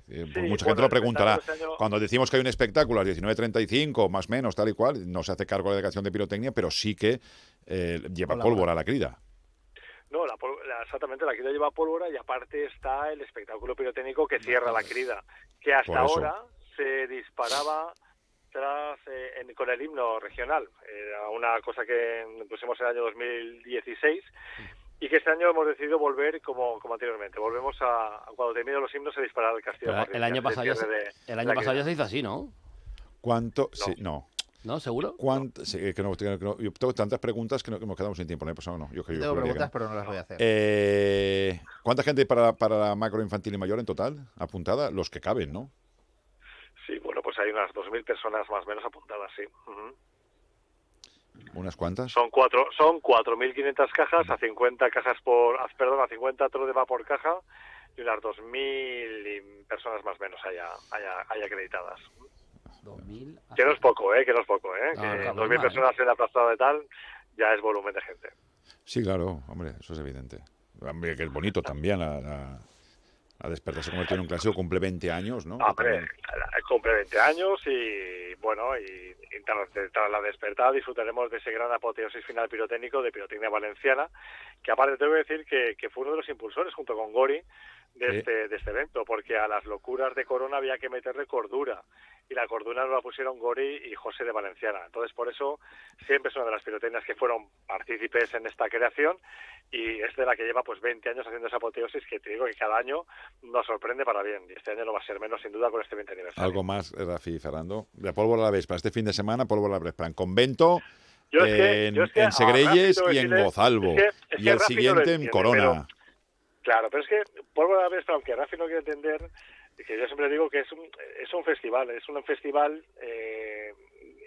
Eh, pues Sí, mucha bueno, gente lo preguntará. año- Cuando decimos que hay un espectáculo a las 19.35, más o menos, tal y cual, no se hace cargo la delegación de pirotecnia, pero sí que eh, lleva Colabora. pólvora la crida. No, la, la- exactamente, la crida lleva pólvora y aparte está el espectáculo pirotécnico que cierra la crida, que hasta ahora se disparaba tras eh, en- con el himno regional. Era una cosa que pusimos en el año 2016 y que este año hemos decidido volver como, como anteriormente. Volvemos a, a cuando terminen los himnos se dispara el castillo. Pero el año pasado ya, se- el año pasado ya se hizo así, ¿no? ¿Cuánto? Sí, no. ¿No? ¿Seguro? ¿Cuánto? sí, que no, que no- yo tengo tantas preguntas que, no, que nos quedamos sin tiempo. El año pasado no. Yo creo, Tengo preguntas, no. pero no las voy a hacer. Eh, ¿Cuánta gente hay para, para la macro infantil y mayor en total apuntada? Los que caben, ¿no? Sí, bueno, pues hay unas 2.000 personas más o menos apuntadas, sí. Ujú. ¿Unas cuantas? Son cuatro, son 4.500 cajas a 50 cajas por, ah, perdón, a 50 va por caja y unas 2.000 personas más o menos haya, haya, haya acreditadas. 2000. Que no es poco, ¿eh? Que no es poco, ¿eh? No, que no, 2.000 normal, personas en la plaza de tal ya es volumen de gente. Sí, claro, hombre, eso es evidente. Hombre, que es bonito también. La, la, la Despertar se convirtió en un clásico, cumple 20 años, ¿no? Hombre, cumple 20 años y bueno, y, y tras, tras la despertada disfrutaremos de ese gran apoteosis final pirotécnico de pirotecnia valenciana, que aparte tengo que decir que, que fue uno de los impulsores junto con Gori de, este, de este evento, porque a las locuras de Corona había que meterle cordura y la cordura nos la pusieron Gori y José de Valenciana. Entonces, por eso siempre es una de las pirotecnias que fueron partícipes en esta creación y es de la que lleva pues 20 años haciendo esa apoteosis que te digo que cada año nos sorprende para bien y este año no va a ser menos sin duda con este 20 aniversario. Algo más, Rafi Fernando. De pólvora a la Vespa. Este fin de semana, pólvora a la Vespa. En convento, Yo es que- en, yo es que en y en Gozalvo. es que- es y el no siguiente en Corona. Claro, pero es que de la Vespa, aunque Rafi no quiere entender, que yo siempre digo que es un, es un festival, es un festival eh,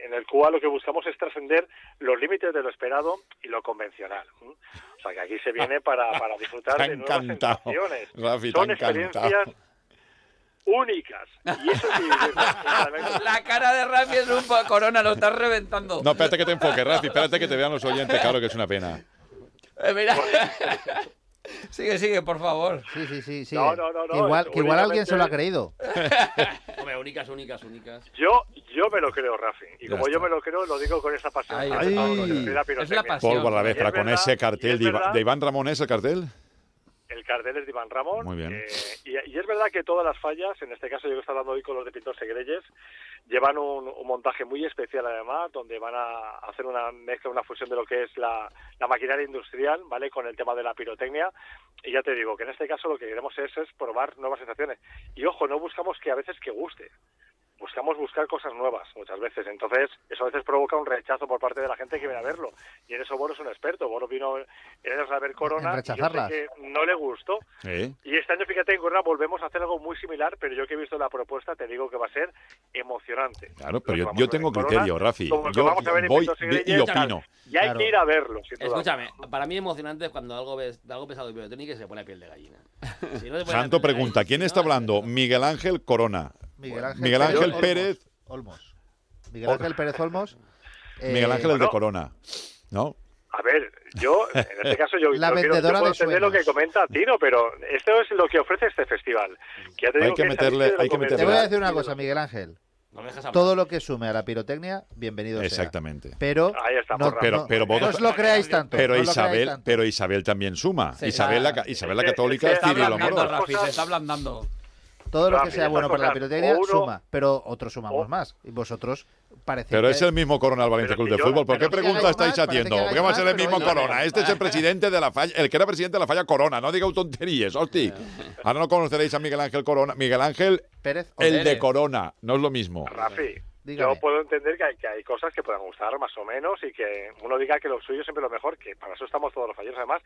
en el cual lo que buscamos es trascender los límites de lo esperado y lo convencional. O sea, que aquí se viene para, para disfrutar de nuevas sensaciones. Rafi, te Son encantado. experiencias únicas. Y eso sí, La cara de Rafi es un po- corona, lo estás reventando. No, espérate que te enfoque, Rafi. Espérate que te vean los oyentes. Claro que es una pena. Eh, mira. Sigue, sigue, por favor. Sí, sí, sí. sí. No, no, no, no, igual, que igual alguien se lo ha creído. Hombre, únicas, únicas, únicas. Yo, yo me lo creo, Rafi. Y como yo me lo creo, lo digo con esa pasión. Ay, ay. la Es la pasión. Pólvora a la Vespa Es con verdad, ese cartel es de, verdad. de Iván Ramón, ¿es el cartel? El cartel es de Iván Ramón. Muy bien. eh, y, y es verdad que todas las fallas, en este caso yo que estoy hablando hoy con los de Pintor Segreyes, llevan un, un montaje muy especial además, donde van a hacer una mezcla, una fusión de lo que es la, la maquinaria industrial, ¿vale? Con el tema de la pirotecnia. Y ya te digo que en este caso lo que queremos es, es probar nuevas sensaciones. Y ojo, no buscamos que a veces que guste. Buscamos buscar cosas nuevas muchas veces. Entonces, eso a veces provoca un rechazo por parte de la gente que viene a verlo. Y en eso Bono es un experto. Bono vino a ver Corona y yo sé rechazarlas. que no le gustó. ¿Eh? Y este año, fíjate, en Corona volvemos a hacer algo muy similar, pero yo que he visto la propuesta te digo que va a ser emocionante. Claro, pero yo, yo tengo en Corona, criterio, Rafi. como Yo vamos a ver en voy y opino. Y hay Claro. que ir a verlo, duda. Escúchame, para mí emocionante es cuando algo ves de algo pesado y pirotécnico y se pone piel de gallina. Si no se pone Santo pregunta, gallina, ¿quién si está no, hablando? Miguel Ángel Corona. Miguel Ángel, Miguel Ángel Olmos. Pérez. Olmos. Miguel Ángel Pérez Olmos. eh, Miguel Ángel el de bueno. Corona. ¿No? A ver, Yo, en este caso, yo, La yo quiero- yo vendedora puedo de entender lo que comenta Tino, pero esto es lo que ofrece este festival. Que ya te Hay que es meterle- de hay que meterle- Te voy a decir una cosa, Miguel Ángel. No me. Todo lo que sume a la pirotecnia, bienvenido sea. Exactamente. Pero Ahí está, no. Pero, no- pero no vosotros- os lo creáis tanto. Pero no Isabel, tanto. pero Isabel también suma. Sí, Isabel, la, Isabel la que- católica que está Rafi, cosas- se está ablandando. Todo lo que sea bueno para la pirotecnia uno- suma, pero otros sumamos más. Y vosotros parecéis Pero que- es el mismo Corona del Valencia Pero Club de Fútbol. ¿Por qué pregunta estáis parece haciendo? ¿Por qué va a ser el mismo. Corona? Este es el presidente de la falla, el que era presidente de la falla Corona. No diga tonterías, hostia. Ahora no conoceréis a Miguel Ángel Corona. Miguel Ángel, Pérez el de. Corona, no es lo mismo. Rafi, Dígame. yo puedo entender que hay, que hay cosas que puedan gustar más o menos y que uno diga que lo suyo es siempre lo mejor, que para eso estamos todos los falleros. Además,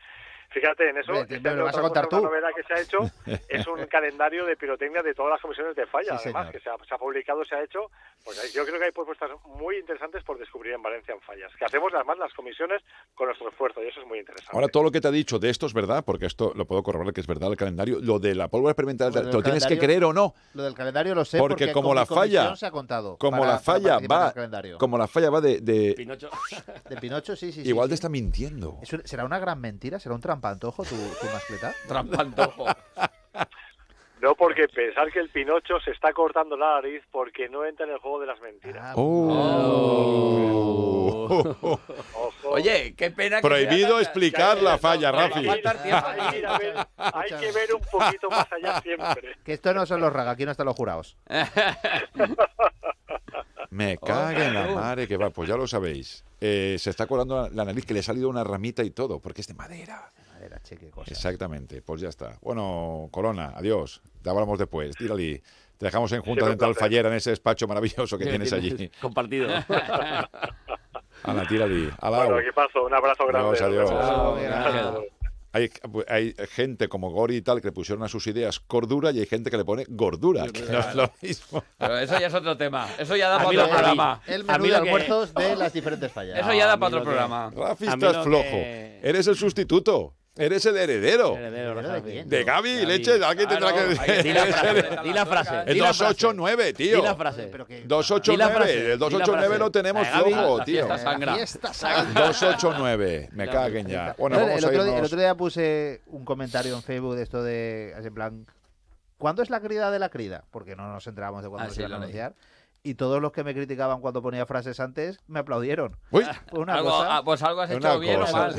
fíjate en eso, Me- este me lo vas a contar tú. una novedad que se ha hecho es un calendario de pirotecnia de todas las comisiones de falla, Sí, además, señor. que se ha, se ha publicado, se ha hecho. Pues yo creo que hay propuestas muy interesantes por descubrir en Valencia en fallas, que hacemos además las comisiones con nuestro esfuerzo y eso es muy interesante. Ahora todo lo que te ha dicho de esto es verdad, porque esto lo puedo corroborar que es verdad el calendario. Lo de la pólvora experimental, ¿te lo tienes que creer o no? Lo del calendario lo sé Porque porque, como la falla- se ha contado. Como para- la falla va, como la falla va de, de- Pinocho. De Pinocho, sí, sí. sí, igual sí. te está mintiendo. ¿Será una gran mentira? ¿Será un trampantojo tu, tu mascleta? Trampantojo. No porque pensar que el Pinocho se está cortando la nariz porque no entra en el juego de las mentiras. Ah, Oh. Ojo. Oye, qué pena que Prohibido sea explicar la falla, Rafi. Hay que, ver, hay que ver un poquito más allá siempre. Que esto no son los raga, aquí no están los jurados. Me caga en la madre que va, pues ya lo sabéis. Eh, se está colando la, la nariz, que le ha salido una ramita y todo, porque es de madera. Che, qué cosa. Exactamente, pues ya está. Bueno, Corona, adiós. Te hablamos después, tírali. Te dejamos en Junta placer. Fallera, en ese despacho maravilloso que tienes allí. Compartido. Ana, tírali. Alao. Bueno, aquí paso. Un abrazo grande. Adiós, adiós. Hay, hay gente como Gori y tal que le pusieron a sus ideas cordura y hay gente que le pone gordura, que no es lo mismo. Pero eso ya es otro tema. Eso ya da A para otro programa. El A menú mí de lo que- almuerzos de las diferentes fallas. Eso ya da para otro que- programa. Rafi, A mí estás lo flojo. que- Eres el sustituto. Eres el heredero. Heredero, ¿Heredero de? De Gaby, Gaby. leche, alguien tendrá que que Di la frase. el- Di la frase. El di la frase. 289, tío. Di la frase. Pero que- 289, frase, el di la 289 frase. lo tenemos flojo, tío. fiesta sangra. La fiesta sangra. 289, me caguen ya. Bueno, el, vamos a otro día, el irnos. otro día puse un comentario en Facebook de esto de, en plan, ¿cuándo es la crida de la crida? Porque no nos enterábamos de cuándo Ah, sí, iban a anunciar. Y todos los que me criticaban cuando ponía frases antes me aplaudieron. Uy, una Algo- cosa ah, pues algo has hecho bien o mal.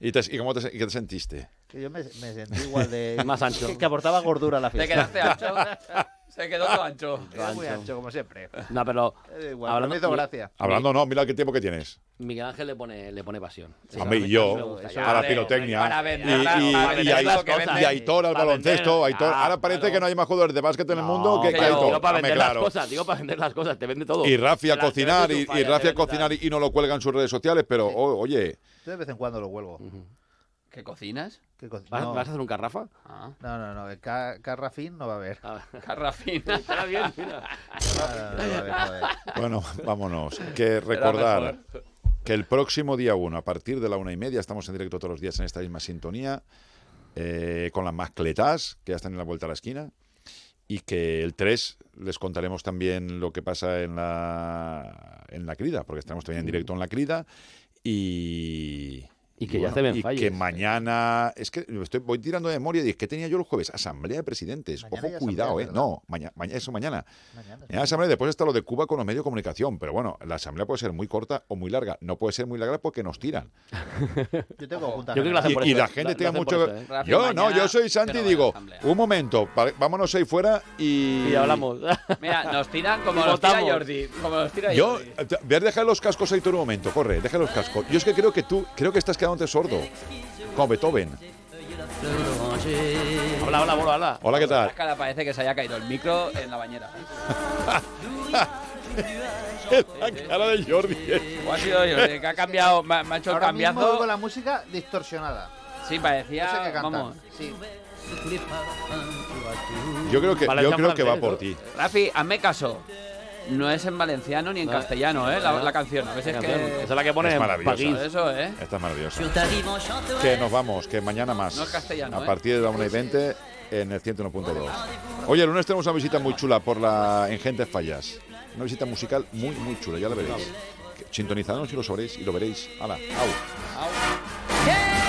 ¿Y, te- y cómo te, y qué te sentiste? que yo me, me sentí igual de... Más ancho. Que, que aportaba gordura a la Te fiesta. quedaste ancho. Se quedó todo ancho. Era muy ancho, como siempre. No, pero Eh, igual, Hablando- me hizo gracia. Hablando no, mira qué tiempo que tienes. Miguel Ángel le pone, le pone pasión. Hombre, y me yo, a la pirotecnia. para Y, y- y y Aitor al baloncesto. Aitor, Ah, ahora parece claro. que no hay más jugadores de básquet en el mundo No, que, Aitor. Digo para Dame vender claro. las cosas, digo para vender las cosas, te vende todo. Y Rafi a cocinar, y, y Rafi a cocinar y, y no lo cuelga en sus redes sociales, pero oh, oye, Yo de vez en cuando lo huelgo. ¿Qué cocinas? ¿Qué co- ¿Vas, no, vas a hacer un carrafa? Ah, no, no, no, ca- Carrafín no va a haber. Ah, Carrafina. Está bien, mira. No, no, no, no va a haber, no va a haber. bueno, vámonos. Que recordar que el próximo día 1, a partir de la una y media, estamos en directo todos los días en esta misma sintonía, eh, con las mascletas, que ya están en la vuelta a la esquina, y que el 3 les contaremos también lo que pasa en la, en la crida, porque estaremos también en directo en la crida, y... Y que ya se ven y falles. que mañana es que estoy, voy tirando de memoria y es que tenía yo el jueves asamblea de presidentes Mañana ojo cuidado asamblea, eh ¿verdad? no mañana, eso mañana Mañana. Mañana asamblea, después está lo de Cuba con los medios de comunicación. Pero bueno, la asamblea puede ser muy corta o muy larga. No puede ser muy larga porque nos tiran. Yo tengo Yo creo que la Y, por y eso, la eh. gente por mucho. eso, eh. Yo no, yo soy Santi y digo, un momento, vámonos ahí fuera y. Y hablamos. Mira, nos tiran como Y nos tira. Jordi. Como nos tira Yo, Jordi. te- voy a dejar los cascos ahí todo un momento, corre, deja los cascos. Yo es que creo que tú, creo que estás quedándote sordo. Como Beethoven. Hola, hola, hola, hola. Hola, ¿qué tal? Cara parece que se haya caído el micro en la bañera. la cara de Jordi. ¿O ha sido Jordi? Que ha cambiado, me, ha- hecho el Ahora mismo cambiazo. oigo la música distorsionada. Sí, No parecía. sé qué cantar. vamos. Sí. Yo creo que, yo creo que va por ¿no? ti. Rafi, hazme caso. No es en valenciano ni en No. castellano, ¿eh? La, la canción. A veces Canción. que. Esa es la que pone Es maravillosa. Eso, ¿eh? Esta es maravillosa. Que nos vamos, que mañana más. No es castellano, A ¿eh? partir de la 1 y 20 en el 101.2. Oye, el lunes tenemos una visita muy chula por la en Gentes Fallas. Una visita musical muy, muy chula, ya la veréis. Sintonizadnos y lo sabréis y lo veréis. Hala, au. Au.